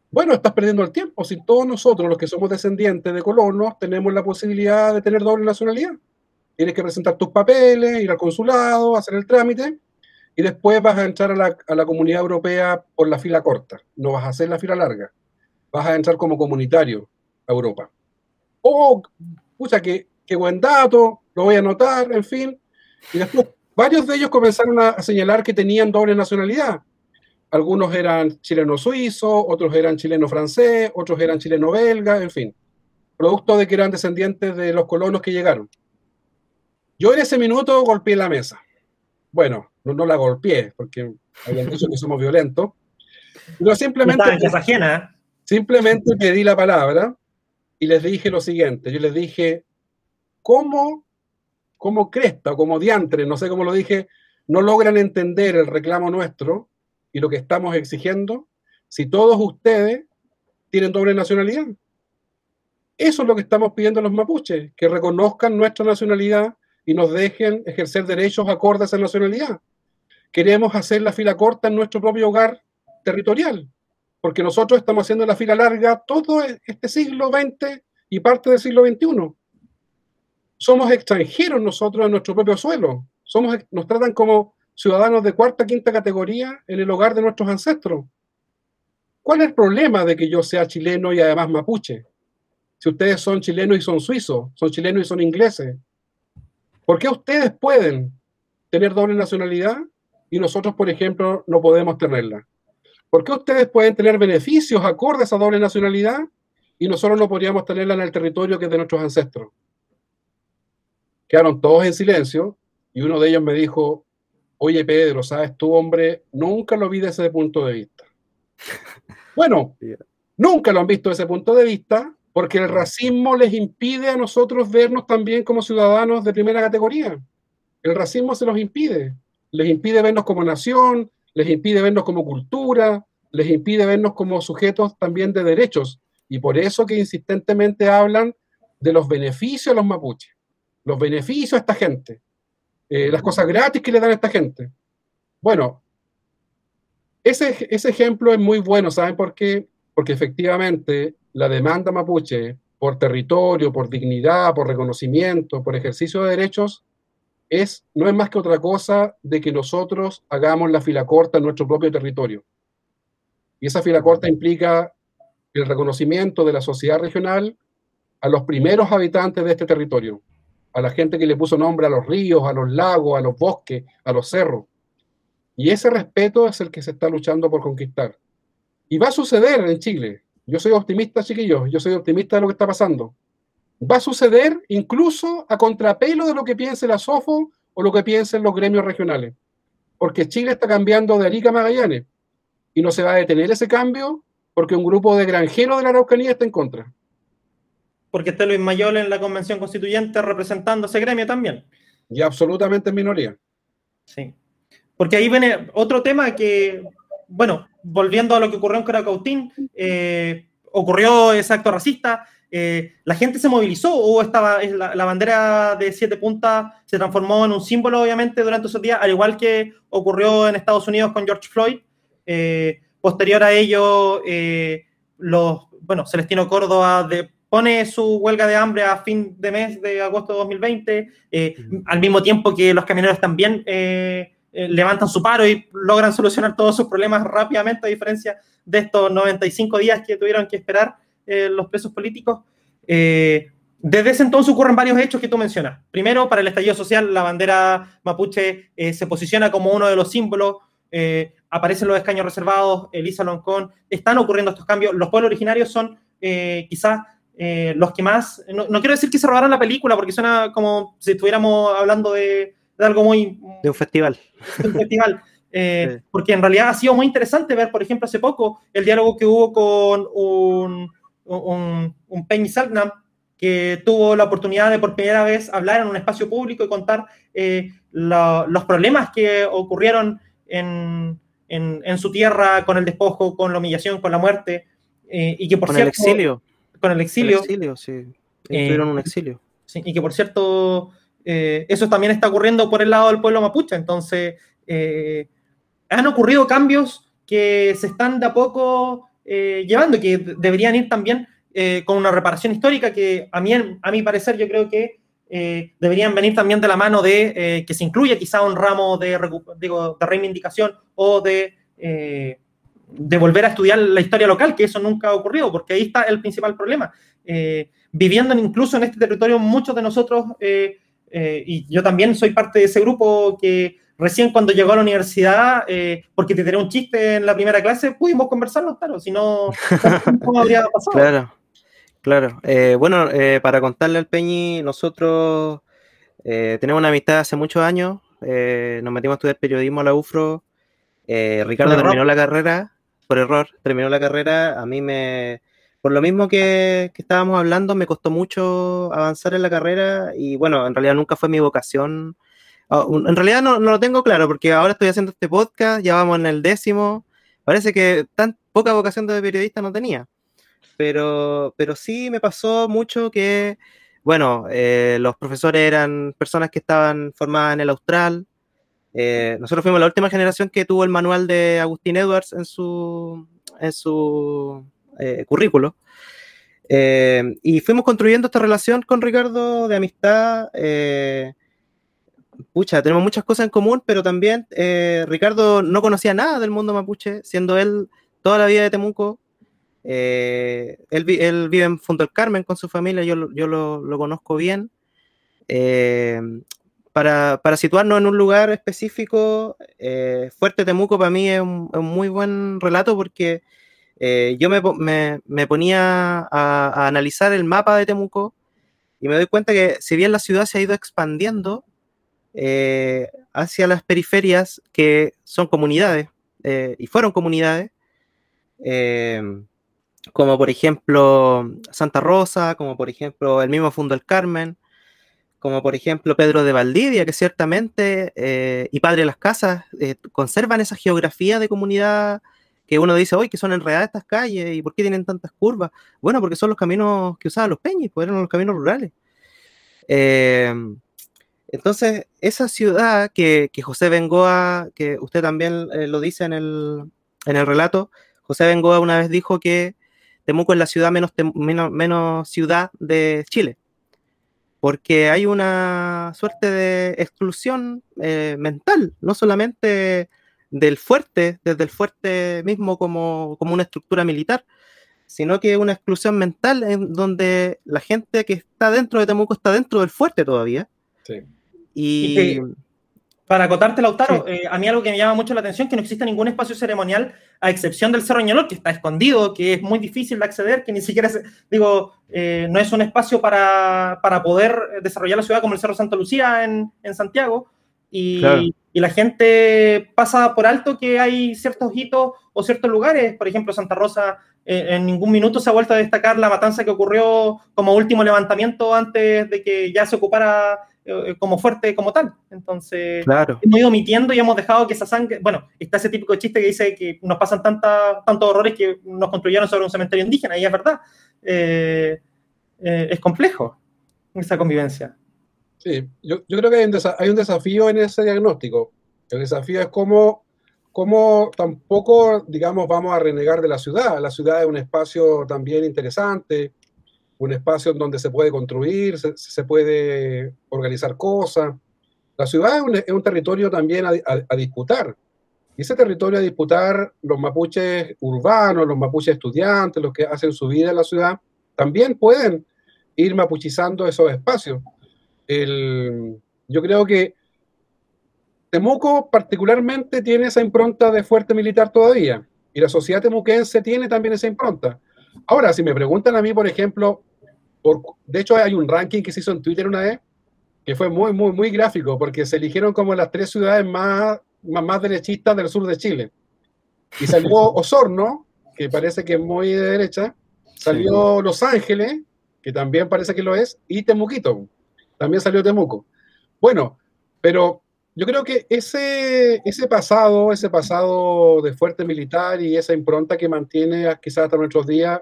Bueno, estás perdiendo el tiempo. Si todos nosotros, los que somos descendientes de colonos, tenemos la posibilidad de tener doble nacionalidad. Tienes que presentar tus papeles, ir al consulado, hacer el trámite, y después vas a entrar a la, a la comunidad europea por la fila corta. No vas a hacer la fila larga. Vas a entrar como comunitario Europa. Oh, pucha, qué, qué buen dato, lo voy a anotar, en fin. Y después varios de ellos comenzaron a, señalar que tenían doble nacionalidad. Algunos eran chileno-suizo, otros eran chileno-francés, otros eran chileno-belga, en fin. Producto de que eran descendientes de los colonos que llegaron. Yo en ese minuto golpeé la mesa. Bueno, no, la golpeé, porque habían dicho que somos violentos. Pero simplemente, simplemente pedí la palabra y les dije lo siguiente, yo les dije, ¿cómo, cómo cresta como diantre, no sé cómo lo dije, no logran entender el reclamo nuestro y lo que estamos exigiendo si todos ustedes tienen doble nacionalidad? Eso es lo que estamos pidiendo a los mapuches, que reconozcan nuestra nacionalidad y nos dejen ejercer derechos acordes a esa nacionalidad. Queremos hacer la fila corta en nuestro propio hogar territorial porque nosotros estamos haciendo la fila larga todo este siglo XX y parte del siglo XXI. Somos extranjeros nosotros en nuestro propio suelo. Somos, nos tratan como ciudadanos de cuarta, quinta categoría en el hogar de nuestros ancestros. ¿Cuál es el problema de que yo sea chileno y además mapuche? Si ustedes son chilenos y son suizos, son chilenos y son ingleses. ¿Por qué ustedes pueden tener doble nacionalidad y nosotros, por ejemplo, no podemos tenerla? ¿Por qué ustedes pueden tener beneficios acordes a doble nacionalidad y nosotros no podríamos tenerla en el territorio que es de nuestros ancestros? Quedaron todos en silencio y uno de ellos me dijo, oye Pedro, ¿sabes tú, hombre? Nunca lo vi desde ese punto de vista. Bueno, nunca lo han visto desde ese punto de vista porque el racismo les impide a nosotros vernos también como ciudadanos de primera categoría. El racismo se los impide. Les impide vernos como nación, les impide vernos como cultura, les impide vernos como sujetos también de derechos. Y por eso que insistentemente hablan de los beneficios a los mapuches, los beneficios a esta gente, eh, las cosas gratis que le dan a esta gente. Bueno, ese, ese ejemplo es muy bueno, ¿saben por qué? Porque efectivamente la demanda mapuche por territorio, por dignidad, por reconocimiento, por ejercicio de derechos, es, no es más que otra cosa de que nosotros hagamos la fila corta en nuestro propio territorio. Y esa fila corta implica el reconocimiento de la sociedad regional a los primeros habitantes de este territorio, a la gente que le puso nombre a los ríos, a los lagos, a los bosques, a los cerros. Y ese respeto es el que se está luchando por conquistar. Y va a suceder en Chile. Yo soy optimista, chiquillos, yo soy optimista de lo que está pasando. Va a suceder incluso a contrapelo de lo que piense la SOFO o lo que piensen los gremios regionales. Porque Chile está cambiando de Arica a Magallanes. Y no se va a detener ese cambio porque un grupo de granjeros de la Araucanía está en contra. Porque está Luis Mayol en la convención constituyente representando ese gremio también. Y absolutamente en minoría. Sí. Porque ahí viene otro tema que, bueno, volviendo a lo que ocurrió en Caracautín, eh, ocurrió ese acto racista, eh, la gente se movilizó, o estaba, la, la, bandera de siete puntas se transformó en un símbolo, obviamente, durante esos días, al igual que ocurrió en Estados Unidos con George Floyd. Eh, posterior a ello, eh, los, bueno, Celestino Córdoba de, pone su huelga de hambre a fin de mes de agosto de 2020, eh, al mismo tiempo que los camioneros también levantan su paro y logran solucionar todos sus problemas rápidamente, a diferencia de estos 95 días que tuvieron que esperar los presos políticos. desde ese entonces ocurren varios hechos que tú mencionas. Primero, para el estallido social, la bandera mapuche se posiciona como uno de los símbolos eh, aparecen los escaños reservados, Elisa Loncón, están ocurriendo estos cambios. Los pueblos originarios son eh, quizás eh, los que más, no, no, quiero decir que se robaron la película, porque suena como si estuviéramos hablando de, de algo muy... De un festival. De un festival. Eh, sí. Porque en realidad ha sido muy interesante ver, por ejemplo, hace poco el diálogo que hubo con un, un, un Salgnam, que tuvo la oportunidad de por primera vez hablar en un espacio público y contar eh, lo, los problemas que ocurrieron en, en, en, su tierra con el despojo, con la humillación, con la muerte, eh, y que por con cierto... el exilio. Con el exilio. El exilio, sí. Tuvieron un exilio. Sí, y que por cierto, eh, eso también está ocurriendo por el lado del pueblo mapuche, entonces eh, han ocurrido cambios que se están de a poco llevando, que deberían ir también con una reparación histórica que a mí, a mi parecer, yo creo que eh, deberían venir también de la mano de eh, que se incluya quizá un ramo de, digo, de reivindicación o de, eh, de, volver a estudiar la historia local, que eso nunca ha ocurrido, porque ahí está el principal problema. Eh, viviendo incluso en este territorio, muchos de nosotros, eh, y yo también soy parte de ese grupo que recién cuando llegó a la universidad, porque te tiré un chiste en la primera clase, pudimos conversarlo, claro, si no, ¿cómo habría pasado? Claro. Claro, eh, bueno, eh, para contarle al Peñi, nosotros eh, tenemos una amistad hace muchos años, eh, nos metimos a estudiar periodismo a la UFRO, Ricardo terminó la carrera, por error, terminó la carrera, a mí me, por lo mismo que, que, estábamos hablando, me costó mucho avanzar en la carrera y bueno, en realidad nunca fue mi vocación, en realidad no, no lo tengo claro porque ahora estoy haciendo este podcast, ya vamos en el décimo, parece que tan poca vocación de periodista no tenía pero, pero sí me pasó mucho que, bueno, eh, los profesores eran personas que estaban formadas en el Austral. Eh, nosotros fuimos la última generación que tuvo el manual de Agustín Edwards en su, en su eh, currículo. y fuimos construyendo esta relación con Ricardo de amistad. Pucha, tenemos muchas cosas en común, pero también Ricardo no conocía nada del mundo mapuche, siendo él toda la vida de Temuco, eh, él, vive en Fundo del Carmen con su familia, yo, yo lo, conozco bien. Eh, para, para, situarnos en un lugar específico, eh, Fuerte Temuco para mí es un, muy buen relato porque eh, yo me, me, me ponía a, a, analizar el mapa de Temuco y me doy cuenta que si bien la ciudad se ha ido expandiendo eh, hacia las periferias que son comunidades y fueron comunidades, como por ejemplo Santa Rosa, como por ejemplo el mismo Fundo del Carmen, como por ejemplo Pedro de Valdivia, que ciertamente, eh, y Padre de las Casas, eh, conservan esa geografía de comunidad que uno dice, hoy que son enredadas estas calles y por qué tienen tantas curvas. Bueno, porque son los caminos que usaban los peñis, pues eran los caminos rurales. Eh, entonces, esa ciudad que, que, José Bengoa, que usted también eh, lo dice en el, en el relato, José Bengoa una vez dijo que Temuco es la ciudad menos, menos, menos ciudad de Chile, porque hay una suerte de exclusión eh, mental, no solamente del fuerte, desde el fuerte mismo como, como una estructura militar, sino que una exclusión mental en donde la gente que está dentro de Temuco está dentro del fuerte todavía. Sí. Y, y, Para acotarte, Lautaro, eh, a mí algo que me llama mucho la atención es que no existe ningún espacio ceremonial, a excepción del Cerro Ñolol, que está escondido, que es muy difícil de acceder, que ni siquiera, digo, eh, no es un espacio para, poder desarrollar la ciudad como el Cerro Santa Lucía en, Santiago. Y, y, la gente pasa por alto que hay ciertos hitos o ciertos lugares, por ejemplo, Santa Rosa, eh, en ningún minuto se ha vuelto a destacar la matanza que ocurrió como último levantamiento antes de que ya se ocupara como fuerte como tal. Entonces, claro. hemos ido omitiendo y hemos dejado que esa sangre, bueno, está ese típico chiste que dice que nos pasan tanta, tantos horrores que nos construyeron sobre un cementerio indígena, y es verdad. Eh, eh, es complejo esa convivencia. Sí, yo, yo creo que hay un, hay un, desafío en ese diagnóstico. El desafío es cómo, cómo tampoco, digamos, vamos a renegar de la ciudad. La ciudad es un espacio también interesante, un espacio en donde se puede construir, se, puede organizar cosas. La ciudad es un, territorio también a, disputar. Y ese territorio a disputar, los mapuches urbanos, los mapuches estudiantes, los que hacen su vida en la ciudad, también pueden ir mapuchizando esos espacios. yo creo que Temuco particularmente tiene esa impronta de fuerte militar todavía, y la sociedad temuquense tiene también esa impronta. Ahora, si me preguntan a mí, por ejemplo, de hecho, hay un ranking que se hizo en Twitter una vez que fue muy, muy, muy gráfico, porque se eligieron como las tres ciudades más, más, derechistas del sur de Chile. Y salió Osorno, que parece que es muy de derecha, salió Los Ángeles, que también parece que lo es, y Temuquito, también salió Temuco. Bueno, pero yo creo que ese, ese pasado, ese pasado de fuerte militar y esa impronta que mantiene quizás hasta nuestros días,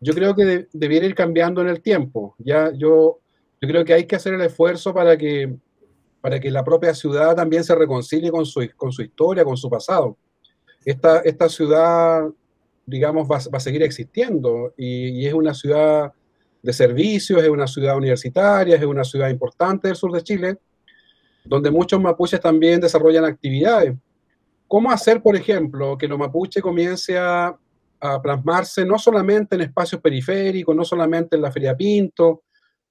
yo creo que debiera ir cambiando en el tiempo. Ya yo, yo creo que hay que hacer el esfuerzo para que, para que la propia ciudad también se reconcilie con su, con su historia, con su pasado. Esta, esta ciudad, digamos, va, va a seguir existiendo y, es una ciudad de servicios, es una ciudad universitaria, es una ciudad importante del sur de Chile, donde muchos mapuches también desarrollan actividades. ¿Cómo hacer, por ejemplo, que los mapuches comience a, a plasmarse no solamente en espacios periféricos, no solamente en la Feria Pinto,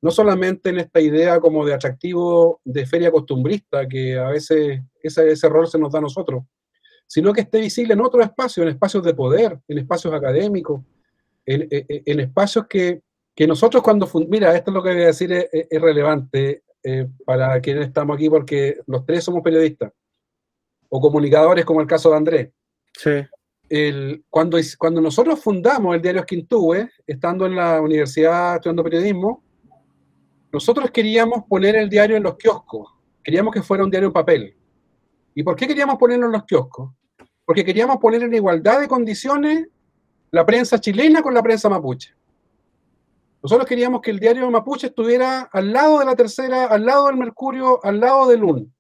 no solamente en esta idea como de atractivo de feria costumbrista, que a veces ese, ese rol se nos da a nosotros, sino que esté visible en otros espacios, en espacios de poder, en espacios académicos, en, espacios que, que, nosotros cuando... Mira, esto es lo que voy a decir, es, relevante eh, para quienes estamos aquí, porque los tres somos periodistas, o comunicadores como el caso de Andrés. Sí cuando, cuando nosotros fundamos el diario Esquintúe, estando en la universidad estudiando periodismo, nosotros queríamos poner el diario en los kioscos, queríamos que fuera un diario en papel. ¿Y por qué queríamos ponerlo en los kioscos? Porque queríamos poner en igualdad de condiciones la prensa chilena con la prensa mapuche. Nosotros queríamos que el diario mapuche estuviera al lado de la tercera, al lado del Mercurio, al lado del UN.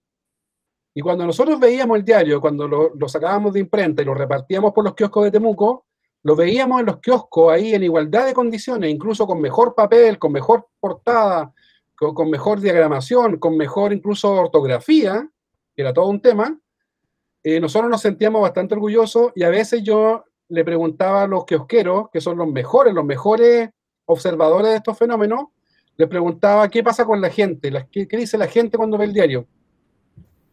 Y cuando nosotros veíamos el diario, cuando lo, sacábamos de imprenta y lo repartíamos por los kioscos de Temuco, lo veíamos en los kioscos ahí en igualdad de condiciones, incluso con mejor papel, con mejor portada, con, mejor diagramación, con mejor incluso ortografía, que era todo un tema. Eh, nosotros nos sentíamos bastante orgullosos y a veces yo le preguntaba a los kiosqueros, que son los mejores, los mejores observadores de estos fenómenos, les preguntaba qué pasa con la gente, qué dice la gente cuando ve el diario.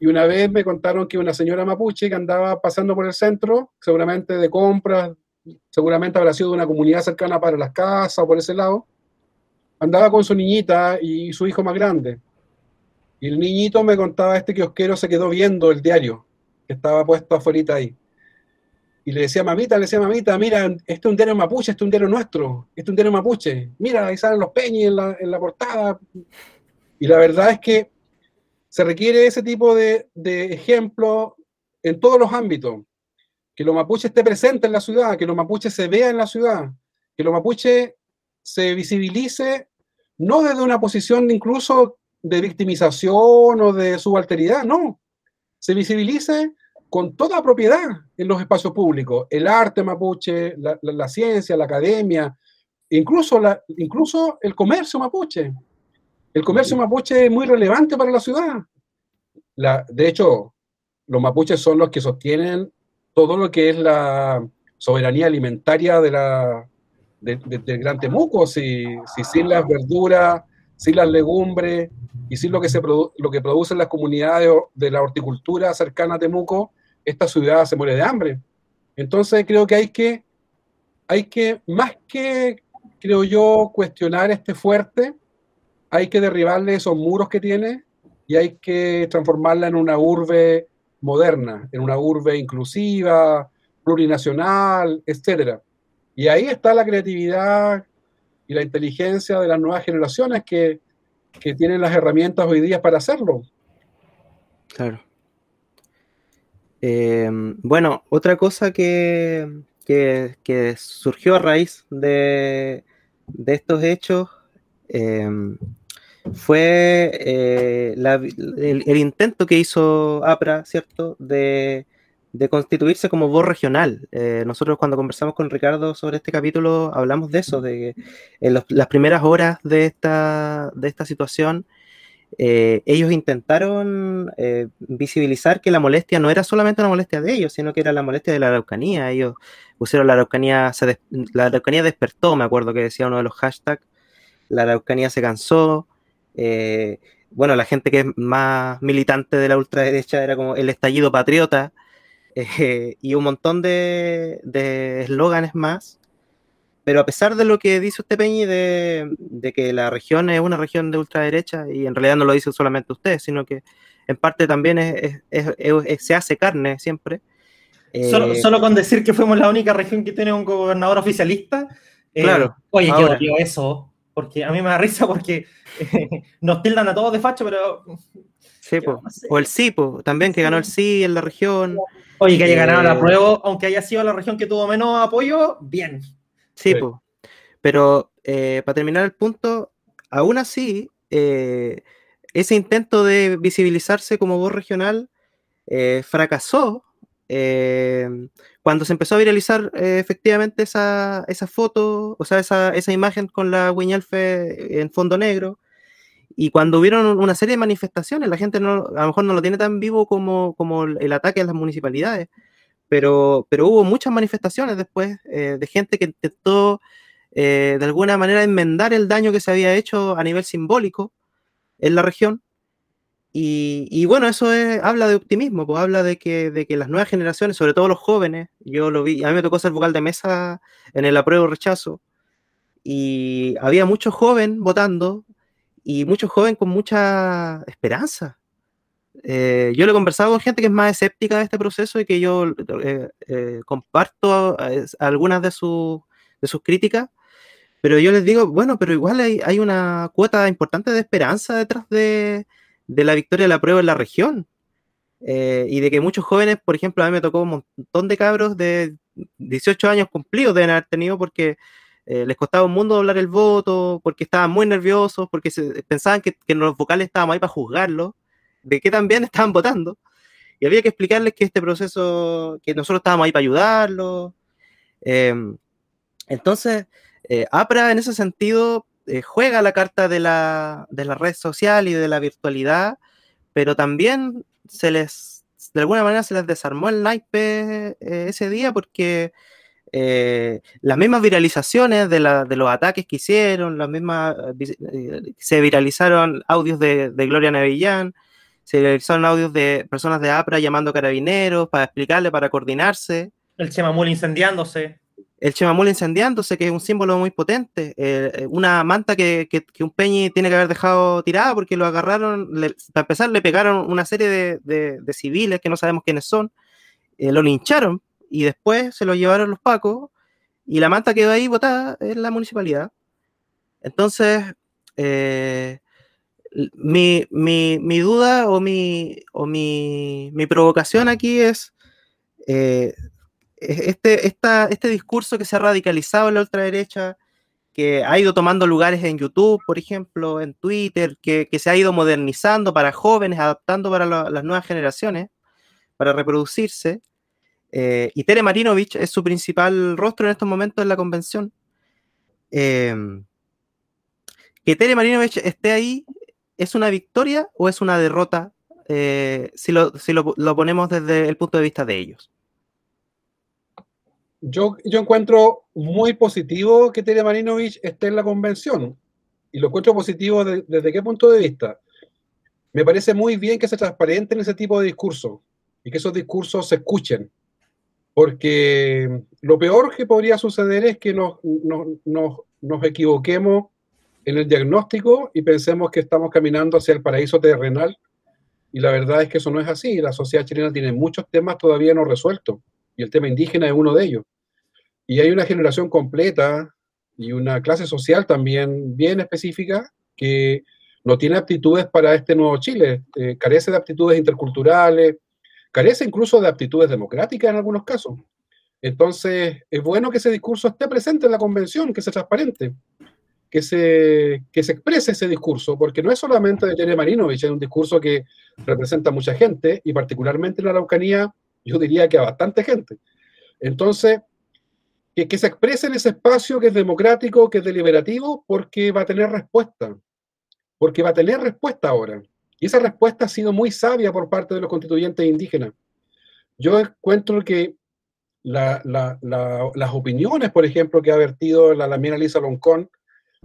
Y una vez me contaron que una señora mapuche que andaba pasando por el centro, seguramente de compras, seguramente habrá sido de una comunidad cercana para las casas o por ese lado, andaba con su niñita y su hijo más grande. Y el niñito me contaba, este kiosquero se quedó viendo el diario que estaba puesto afuera ahí. Y le decía, mamita, le decía, mamita, mira, este es un diario mapuche, este es un diario nuestro, este es un diario mapuche. Mira, ahí salen los peñis en la, en la portada. Y la verdad es que se requiere ese tipo de, ejemplo en todos los ámbitos. Que los mapuches esté presente en la ciudad, que los mapuches se vea en la ciudad, que los mapuches se visibilice no desde una posición incluso de victimización o de subalteridad, no. Se visibilice con toda propiedad en los espacios públicos. El arte mapuche, la, ciencia, la academia, incluso, la, incluso el comercio mapuche. El comercio mapuche es muy relevante para la ciudad. La, de hecho, los mapuches son los que sostienen todo lo que es la soberanía alimentaria de la, del Gran Temuco. Si, sin las verduras, sin las legumbres, y sin lo que, se lo que producen las comunidades de la horticultura cercana a Temuco, esta ciudad se muere de hambre. Entonces creo que hay que, hay que más que, creo yo, cuestionar este fuerte, hay que derribarle esos muros que tiene y hay que transformarla en una urbe moderna, en una urbe inclusiva, plurinacional, etcétera. Y ahí está la creatividad y la inteligencia de las nuevas generaciones que, que tienen las herramientas hoy día para hacerlo. Claro. Eh, bueno, otra cosa que, que, surgió a raíz de, de estos hechos eh, fue eh, el, intento que hizo APRA, ¿cierto?, de, constituirse como voz regional. Eh, nosotros cuando conversamos con Ricardo sobre este capítulo hablamos de eso, de que en las primeras horas de esta, de esta situación, eh, ellos intentaron visibilizar que la molestia no era solamente una molestia de ellos, sino que era la molestia de la Araucanía. Ellos pusieron la Araucanía, la Araucanía despertó, me acuerdo que decía uno de los hashtags, la Araucanía se cansó, eh, bueno, la gente que es más militante de la ultraderecha era como el estallido patriota eh, y un montón de eslóganes más. Pero a pesar de lo que dice usted, Peñi, de, que la región es una región de ultraderecha, y en realidad no lo dice solamente usted, sino que en parte también se hace carne siempre. Solo, eh, solo, con decir que fuimos la única región que tiene un gobernador oficialista. claro. Oye, yo odio eso porque a mí me da risa porque nos tildan a todos de facho, pero... Sí, o el sí, también que ganó el sí en la región. Oye, que haya ganado la eh, prueba, aunque haya sido la región que tuvo menos apoyo, bien. Sí, pues. pero eh, para terminar el punto, aún así, eh, ese intento de visibilizarse como voz regional fracasó cuando se empezó a viralizar eh, efectivamente esa, esa, foto, o sea, esa, esa imagen con la Wiñalfe en fondo negro, y cuando hubieron una serie de manifestaciones, la gente no, a lo mejor no lo tiene tan vivo como, como el ataque a las municipalidades, pero, pero hubo muchas manifestaciones después eh, de gente que intentó eh, de alguna manera enmendar el daño que se había hecho a nivel simbólico en la región y, bueno, eso habla de optimismo, pues habla de que, de que las nuevas generaciones, sobre todo los jóvenes, yo lo vi, a mí me tocó ser vocal de mesa en el apruebo rechazo, y había muchos jóvenes votando y muchos jóvenes con mucha esperanza. Eh, yo le he conversado con gente que es más escéptica de este proceso y que yo eh, eh, comparto algunas de, de sus críticas, pero yo les digo, bueno, pero igual hay, hay una cuota importante de esperanza detrás de, de la victoria de la prueba en la región. Y de que muchos jóvenes, por ejemplo, a mí me tocó un montón de cabros de 18 años cumplidos deben haber tenido porque les costaba un mundo doblar el voto, porque estaban muy nerviosos, porque pensaban que, los vocales estábamos ahí para juzgarlos, de que también estaban votando. Y había que explicarles que este proceso, que nosotros estábamos ahí para ayudarlos. Em, entonces, eh, APRA en ese sentido eh, juega la carta de la, de la red social y de la virtualidad, pero también se les, de alguna manera se les desarmó el naipe eh, ese día porque eh, las mismas viralizaciones de, la, de, los ataques que hicieron, las mismas, se viralizaron audios de, de, Gloria Nevillán, se viralizaron audios de personas de APRA llamando carabineros para explicarle, para coordinarse. El Chemamul incendiándose el chemamul incendiándose, que es un símbolo muy potente, eh, eh, una manta que, un peñi tiene que haber dejado tirada porque lo agarraron, para empezar le pegaron una serie de, civiles que no sabemos quiénes son, eh, lo lincharon y después se lo llevaron los pacos y la manta quedó ahí botada en la municipalidad. Entonces, mi, duda o mi, o mi, mi provocación aquí es este, este discurso que se ha radicalizado en la ultraderecha, que ha ido tomando lugares en YouTube, por ejemplo, en Twitter, que, se ha ido modernizando para jóvenes, adaptando para las nuevas generaciones, para reproducirse. Eh, y Tere Marinovich es su principal rostro en estos momentos en la convención. Em, que Tere Marinovich esté ahí, ¿es una victoria o es una derrota eh, si, lo, lo ponemos desde el punto de vista de ellos? yo, yo encuentro muy positivo que Tere Marinovich esté en la convención. Y lo encuentro positivo desde qué punto de vista. me parece muy bien que se transparenten ese tipo de discursos y que esos discursos se escuchen, porque lo peor que podría suceder es que nos, nos equivoquemos en el diagnóstico y pensemos que estamos caminando hacia el paraíso terrenal y la verdad es que eso no es así. La sociedad chilena tiene muchos temas todavía no resueltos y el tema indígena es uno de ellos. Y hay una generación completa y una clase social también bien específica que no tiene aptitudes para este nuevo Chile, eh, carece de aptitudes interculturales, carece incluso de aptitudes democráticas en algunos casos. Entonces, es bueno que ese discurso esté presente en la convención, que sea transparente, que se, que se exprese ese discurso, porque no es solamente de Tere Marinovich, es un discurso que representa a mucha gente, y particularmente en la Araucanía, yo diría que a bastante gente. Entonces, que, que se exprese en ese espacio que es democrático, que es deliberativo, porque va a tener respuesta, porque va a tener respuesta ahora. Y esa respuesta ha sido muy sabia por parte de los constituyentes indígenas. Yo encuentro que las opiniones, por ejemplo, que ha vertido la Lamina Lisa Loncón,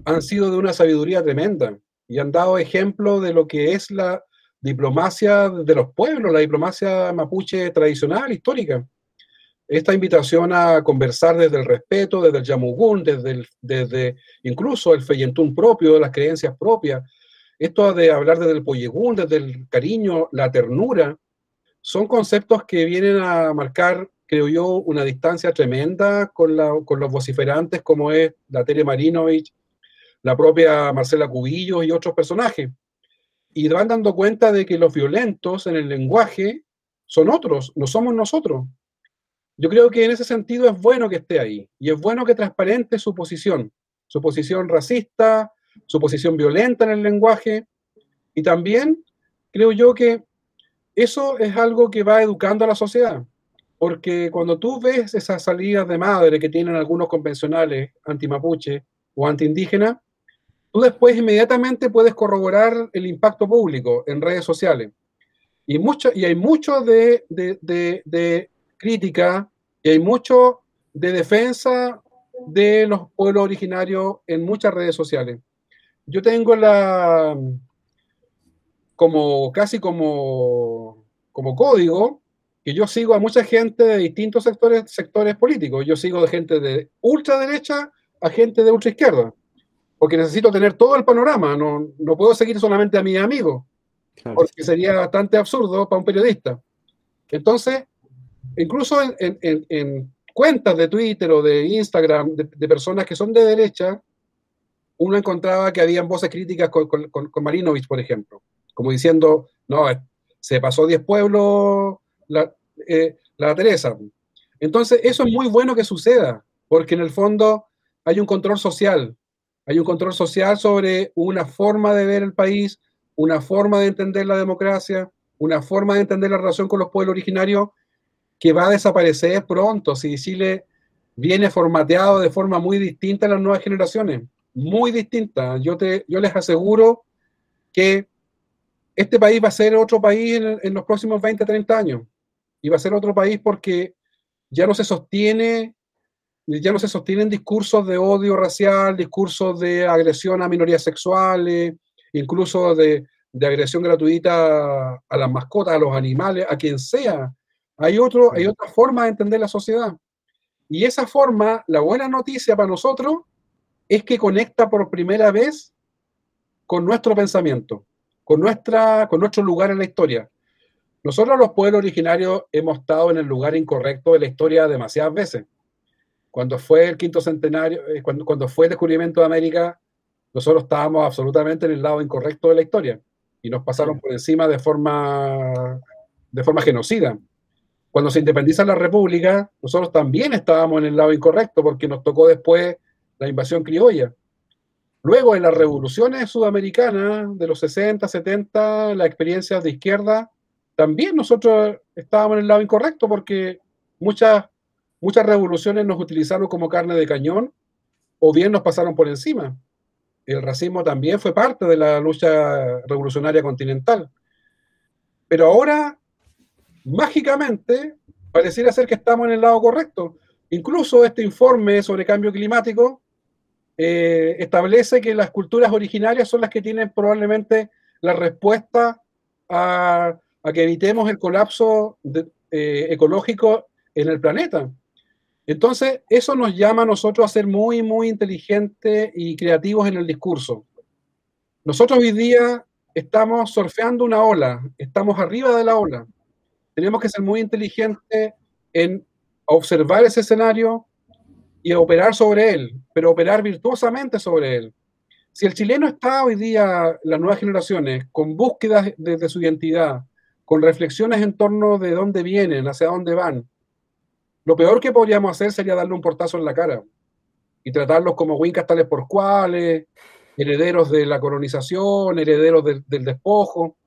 han sido de una sabiduría tremenda y han dado ejemplo de lo que es la diplomacia de los pueblos, la diplomacia mapuche tradicional, histórica. Esta invitación a conversar desde el respeto, desde el yamugún, desde, desde incluso el feyentún propio, las creencias propias, esto de hablar desde el poyegún, desde el cariño, la ternura, son conceptos que vienen a marcar, creo yo, una distancia tremenda con, con los vociferantes como es la Tere Marinovich, la propia Marcela Cubillos y otros personajes. Y van dando cuenta de que los violentos en el lenguaje son otros, no somos nosotros. Yo creo que en ese sentido es bueno que esté ahí y es bueno que transparente su posición, su posición racista, su posición violenta en el lenguaje y también creo yo que eso es algo que va educando a la sociedad, porque cuando tú ves esas salidas de madre que tienen algunos convencionales anti-mapuche o anti-indígena, tú después inmediatamente puedes corroborar el impacto público en redes sociales. Y, mucho, y hay mucho de, de, crítica y hay mucho de defensa de los pueblos originarios en muchas redes sociales. Yo tengo la, como casi como, como código, que yo sigo a mucha gente de distintos sectores, sectores políticos. Yo sigo de gente de ultraderecha a gente de ultraizquierda porque necesito tener todo el panorama, no, no puedo seguir solamente a mis amigos, porque sería bastante absurdo para un periodista. Entonces, incluso en, en, cuentas de Twitter o de Instagram de, personas que son de derecha, uno encontraba que habían voces críticas con, con, con, Marinovich, por ejemplo, como diciendo, no, eh, se pasó 10 pueblos la, eh, la Teresa. Entonces, eso es muy bueno que suceda, porque en el fondo hay un control social, hay un control social sobre una forma de ver el país, una forma de entender la democracia, una forma de entender la relación con los pueblos originarios que va a desaparecer pronto si Chile viene formateado de forma muy distinta a las nuevas generaciones, muy distinta. Yo, te, yo les aseguro que este país va a ser otro país en, en los próximos 20, 30 años. Y va a ser otro país porque ya no se sostiene ya no se sostienen discursos de odio racial, discursos de agresión a minorías sexuales, incluso de, agresión gratuita a las mascotas, a los animales, a quien sea. Hay, otro, hay otra forma de entender la sociedad. Y esa forma, la buena noticia para nosotros es que conecta por primera vez con nuestro pensamiento, con, nuestra, con nuestro lugar en la historia. Nosotros los pueblos originarios hemos estado en el lugar incorrecto de la historia demasiadas veces cuando fue el quinto centenario, eh, cuando, cuando fue el descubrimiento de América, nosotros estábamos absolutamente en el lado incorrecto de la historia y nos pasaron por encima de forma, de forma genocida. Cuando se independiza la República, nosotros también estábamos en el lado incorrecto porque nos tocó después la invasión criolla. Luego, en las revoluciones sudamericanas de los 60, 70, las experiencias de izquierda, también nosotros estábamos en el lado incorrecto porque muchas Muchas revoluciones nos utilizaron como carne de cañón o bien nos pasaron por encima. El racismo también fue parte de la lucha revolucionaria continental. Pero ahora, mágicamente, pareciera ser que estamos en el lado correcto. Incluso este informe sobre cambio climático eh, establece que las culturas originarias son las que tienen probablemente la respuesta a, que evitemos el colapso eh, ecológico en el planeta. Entonces, eso nos llama a nosotros a ser muy, muy inteligentes y creativos en el discurso. Nosotros hoy día estamos surfeando una ola, estamos arriba de la ola. Tenemos que ser muy inteligentes en observar ese escenario y operar sobre él, pero operar virtuosamente sobre él. Si el chileno está hoy día, las nuevas generaciones, con búsquedas de, su identidad, con reflexiones en torno de dónde vienen, hacia dónde van, lo peor que podríamos hacer sería darle un portazo en la cara y tratarlos como wincas tales por cuales, herederos de la colonización, herederos del, despojo.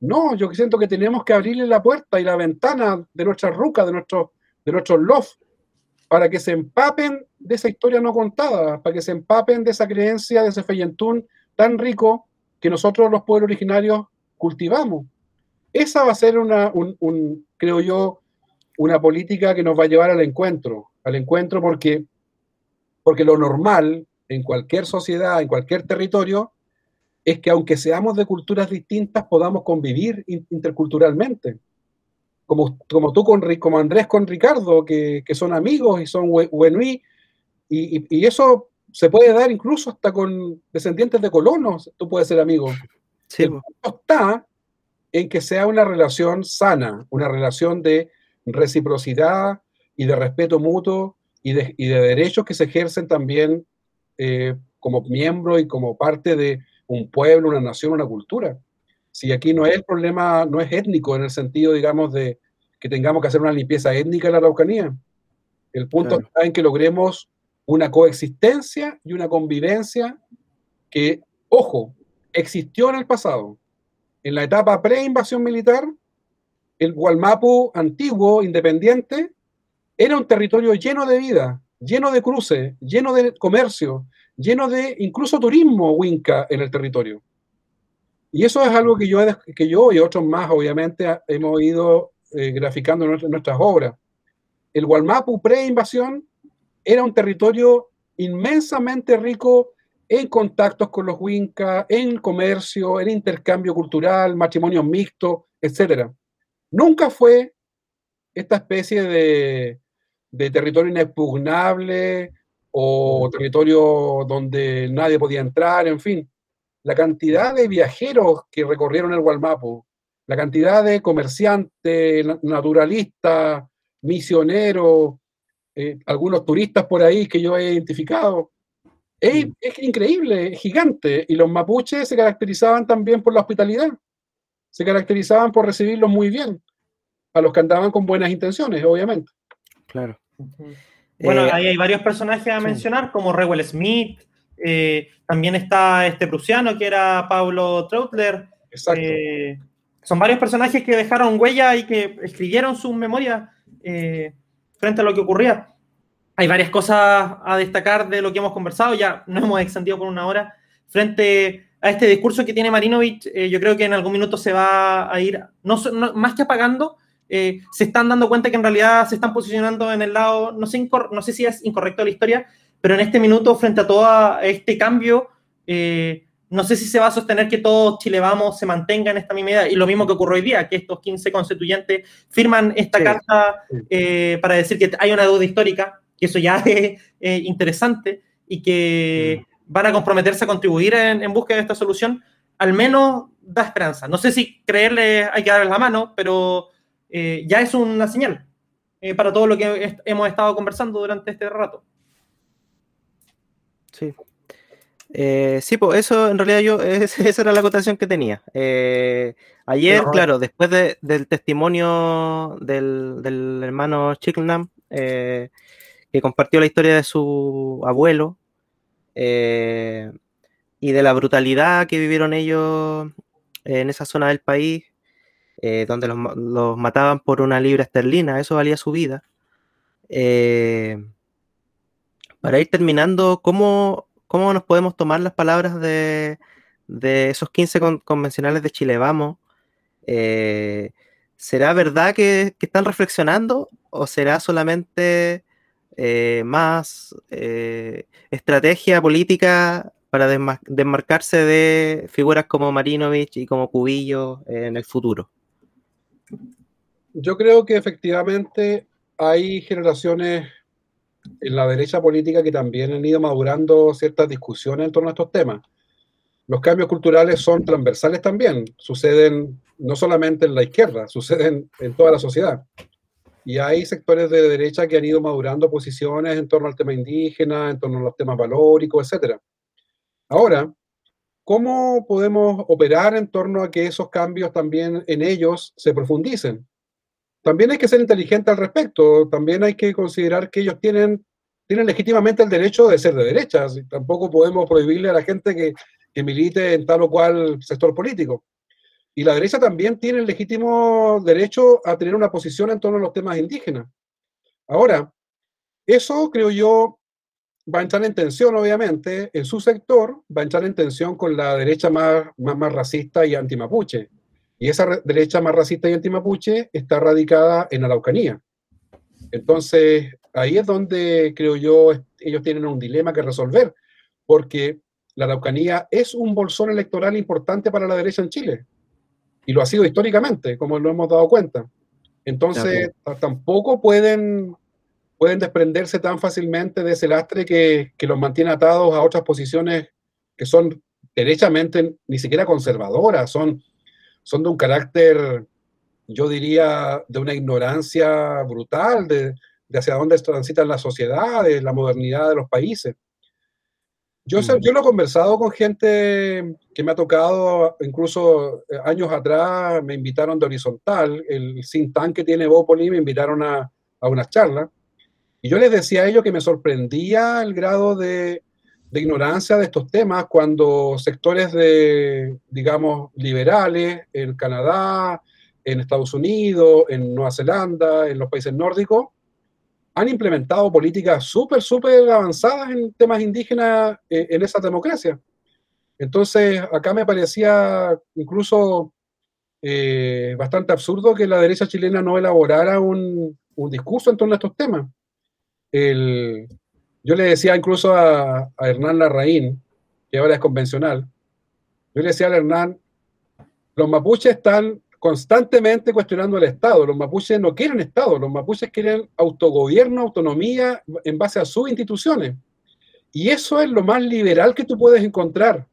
No, yo siento que tenemos que abrirle la puerta y la ventana de nuestra ruca, de nuestros de nuestros loft, para que se empapen de esa historia no contada, para que se empapen de esa creencia, de ese feyentún tan rico que nosotros los pueblos originarios cultivamos. Esa va a ser una, un, creo yo, una política que nos va a llevar al encuentro, al encuentro porque, porque lo normal en cualquier sociedad, en cualquier territorio, es que aunque seamos de culturas distintas, podamos convivir interculturalmente como, como tú con como Andrés con Ricardo, que, que son amigos y son buenos y, y, eso se puede dar incluso hasta con descendientes de colonos, tú puedes ser amigo. Sí. El punto está en que sea una relación sana, una relación de reciprocidad y de respeto mutuo y de, y de derechos que se ejercen también eh, como miembro y como parte de un pueblo, una nación, una cultura. Si aquí no es el problema, no es étnico en el sentido, digamos, de que tengamos que hacer una limpieza étnica en la Araucanía. El punto está en que logremos una coexistencia y una convivencia que, ojo, existió en el pasado. En la etapa pre-invasión militar, el Gualmapu antiguo, independiente, era un territorio lleno de vida, lleno de cruces, lleno de comercio, lleno de incluso turismo winca en el territorio. Y eso es algo que yo, que yo y otros más, obviamente, hemos ido eh, graficando nuestras obras. El Gualmapu pre-invasión era un territorio inmensamente rico en contactos con los Winca, en comercio, en intercambio cultural, matrimonios mixtos, etc. Nunca fue esta especie de, de territorio inexpugnable o territorio donde nadie podía entrar, en fin la cantidad de viajeros que recorrieron el Gualmapu, la cantidad de comerciantes, naturalistas, misioneros, eh, algunos turistas por ahí que yo he identificado, es, mm. es, increíble, es gigante. Y los mapuches se caracterizaban también por la hospitalidad, se caracterizaban por recibirlos muy bien, a los que andaban con buenas intenciones, obviamente. Claro. Bueno, eh, ahí hay varios personajes a mencionar, como Rewell Smith, eh, también está este prusiano que era Pablo Trautler. Exacto. Eh, son varios personajes que dejaron huella y que escribieron sus memorias eh, frente a lo que ocurría. Hay varias cosas a destacar de lo que hemos conversado, ya no hemos extendido por una hora. Frente a este discurso que tiene Marinovich, yo creo que en algún minuto se va a ir, no, más que apagando, se están dando cuenta que en realidad se están posicionando en el lado, no sé, no sé si es incorrecto la historia, pero en este minuto, frente a todo este cambio, eh, no sé si se va a sostener que todo Chile Vamos se mantenga en esta misma idea. Y lo mismo que ocurrió hoy día, que estos 15 constituyentes firman esta carta eh, para decir que hay una deuda histórica, que eso ya es eh, interesante y que mm. Van a comprometerse a contribuir en, en, búsqueda de esta solución, al menos da esperanza. No sé si creerle hay que darles la mano, pero ya es una señal para todo lo que hemos estado conversando durante este rato. Sí. Eh, sí, pues eso en realidad yo, esa era la acotación que tenía. Eh, ayer, claro, después del testimonio del, hermano Chickenham, eh, que compartió la historia de su abuelo y de la brutalidad que vivieron ellos en esa zona del país, donde los, los, mataban por una libra esterlina, eso valía su vida para ir terminando, ¿cómo, cómo nos podemos tomar las palabras de, esos 15 convencionales de Chile Vamos? Eh, ¿Será verdad que, están reflexionando o será solamente eh, más eh, estrategia política para desmarcarse de figuras como Marinovich y como Cubillo en el futuro? Yo creo que efectivamente hay generaciones en la derecha política que también han ido madurando ciertas discusiones en torno a estos temas. Los cambios culturales son transversales también, suceden no solamente en la izquierda, suceden en toda la sociedad. Y hay sectores de derecha que han ido madurando posiciones en torno al tema indígena, en torno a los temas valóricos, etc. Ahora, ¿cómo podemos operar en torno a que esos cambios también en ellos se profundicen? También hay que ser inteligente al respecto, también hay que considerar que ellos tienen, tienen legítimamente el derecho de ser de derechas, tampoco podemos prohibirle a la gente que, que milite en tal o cual sector político. Y la derecha también tiene el legítimo derecho a tener una posición en torno a los temas indígenas. Ahora, eso creo yo va a entrar en tensión, obviamente, en su sector, va a entrar en tensión con la derecha más, más, más racista y antimapuche. Y esa derecha más racista y antimapuche está radicada en Araucanía. Entonces, ahí es donde creo yo ellos tienen un dilema que resolver, porque la Araucanía es un bolsón electoral importante para la derecha en Chile y lo ha sido históricamente, como lo hemos dado cuenta. Entonces, tampoco pueden, pueden desprenderse tan fácilmente de ese lastre que, que los mantiene atados a otras posiciones que son derechamente ni siquiera conservadoras, son, son de un carácter, yo diría, de una ignorancia brutal de, de hacia dónde transitan las sociedades, la modernidad de los países. Yo, yo lo he conversado con gente que me ha tocado, incluso eh, años atrás me invitaron de Horizontal, el think tank que tiene Bópoli, me invitaron a, a una charla. Y yo les decía a ellos que me sorprendía el grado de, de ignorancia de estos temas cuando sectores de, digamos, liberales en Canadá, en Estados Unidos, en Nueva Zelanda, en los países nórdicos, han implementado políticas súper, súper avanzadas en temas indígenas eh, en esa democracia. Entonces, acá me parecía incluso eh, bastante absurdo que la derecha chilena no elaborara un, un discurso en torno a estos temas. El, yo le decía incluso a, Hernán Larraín, que ahora es convencional, yo le decía a Hernán, los mapuches están constantemente cuestionando al Estado. Los mapuches no quieren Estado, los mapuches quieren autogobierno, autonomía en base a sus instituciones. Y eso es lo más liberal que tú puedes encontrar.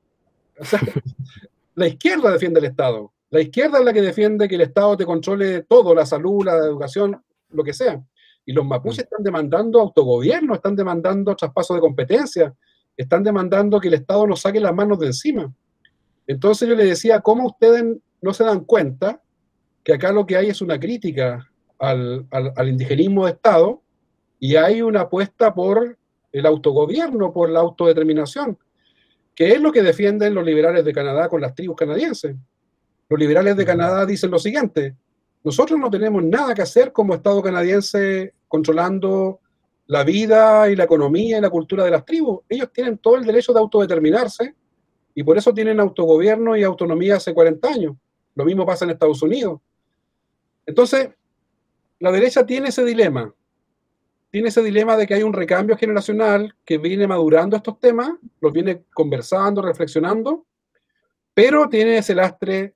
la izquierda defiende el Estado. La izquierda es la que defiende que el Estado te controle todo, la salud, la educación, lo que sea. Y los mapuches están demandando autogobierno, están demandando traspaso de competencia, están demandando que el Estado nos saque las manos de encima. Entonces yo le decía, ¿cómo ustedes no se dan cuenta que acá lo que hay es una crítica al, indigenismo de Estado y hay una apuesta por el autogobierno, por la autodeterminación, que es lo que defienden los liberales de Canadá con las tribus canadienses. Los liberales de Canadá dicen lo siguiente, nosotros no tenemos nada que hacer como Estado canadiense controlando la vida y la economía y la cultura de las tribus. Ellos tienen todo el derecho de autodeterminarse y por eso tienen autogobierno y autonomía hace 40 años. Lo mismo pasa en Estados Unidos. Entonces, la derecha tiene ese dilema. Tiene ese dilema de que hay un recambio generacional que viene madurando estos temas, los viene conversando, reflexionando, pero tiene ese lastre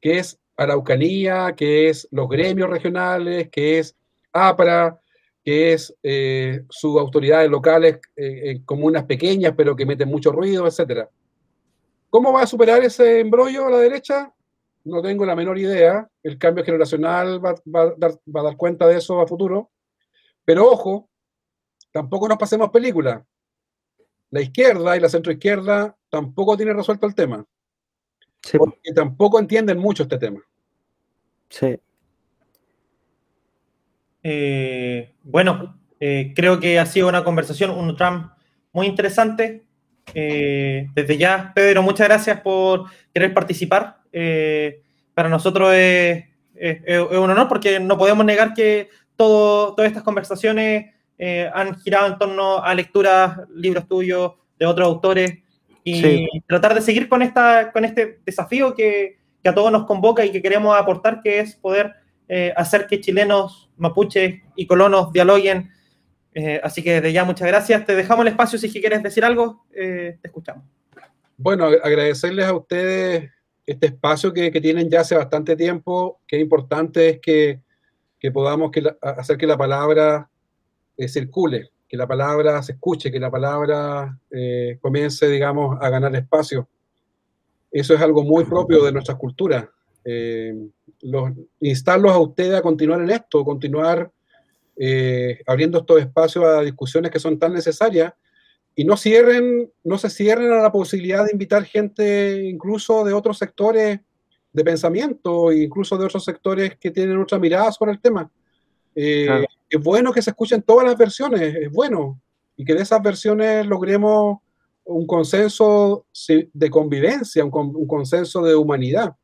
que es Araucanía, que es los gremios regionales, que es APRA, que es eh, sus autoridades locales, eh, eh, comunas pequeñas, pero que meten mucho ruido, etc. ¿Cómo va a superar ese embrollo a la derecha? No tengo la menor idea. El cambio generacional va, va, a dar, va, a dar, cuenta de eso a futuro. Pero ojo, tampoco nos pasemos película. La izquierda y la centroizquierda tampoco tienen resuelto el tema. Sí. Porque tampoco entienden mucho este tema. Sí. Eh, bueno, eh, creo que ha sido una conversación, un Trump muy interesante. Eh, desde ya, Pedro, muchas gracias por querer participar. Eh, para nosotros es, es, es, un honor porque no podemos negar que todo, todas estas conversaciones eh, han girado en torno a lecturas, libros tuyos, de otros autores, y sí. tratar de seguir con, esta, con este desafío que, que, a todos nos convoca y que queremos aportar, que es poder eh, hacer que chilenos, mapuches y colonos dialoguen eh, así que desde ya muchas gracias. Te dejamos el espacio si quieres decir algo, eh, te escuchamos. bueno, agradecerles a ustedes este espacio que, tienen ya hace bastante tiempo. Qué importante es que, podamos hacer que la palabra eh, circule, que la palabra se escuche, que la palabra eh, comience, digamos, a ganar espacio. Eso es algo muy propio de nuestra cultura. Eh, instarlos a ustedes a continuar en esto, continuar abriendo estos espacios a discusiones que son tan necesarias y no cierren, no se cierren a la posibilidad de invitar gente incluso de otros sectores de pensamiento, incluso de otros sectores que tienen otra mirada sobre el tema. Eh, es bueno que se escuchen todas las versiones, es bueno, y que de esas versiones logremos un consenso de convivencia, un, consenso de humanidad,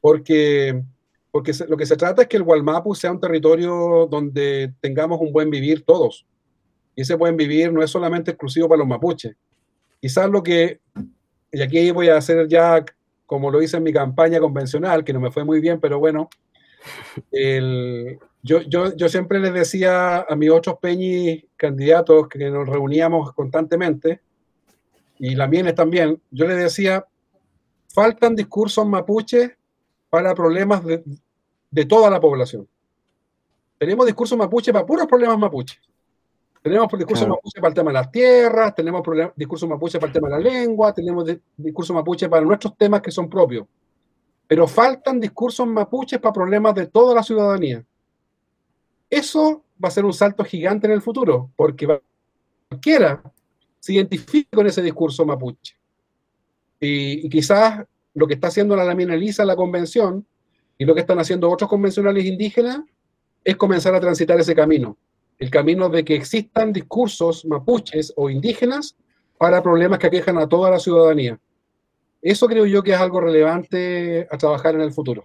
porque, porque lo que se trata es que el Gualmapu sea un territorio donde tengamos un buen vivir todos y ese buen vivir no es solamente exclusivo para los mapuches. Quizás lo que, y aquí voy a hacer ya como lo hice en mi campaña convencional, que no me fue muy bien, pero bueno, yo, yo, yo, siempre les decía a mis otros peñis candidatos que nos reuníamos constantemente, y la Mienes también, yo les decía, faltan discursos mapuches para problemas de, de toda la población. Tenemos discursos mapuches para puros problemas mapuches. Tenemos discurso mapuche para el tema de las tierras, tenemos discurso mapuche para el tema de la lengua, tenemos discurso mapuche para nuestros temas que son propios. Pero faltan discursos mapuches para problemas de toda la ciudadanía. Eso va a ser un salto gigante en el futuro, porque cualquiera se identifica con ese discurso mapuche. Y, quizás lo que está haciendo la Lamina Lisa, la convención, y lo que están haciendo otros convencionales indígenas es comenzar a transitar ese camino, el camino de que existan discursos mapuches o indígenas para problemas que aquejan a toda la ciudadanía. Eso creo yo que es algo relevante a trabajar en el futuro.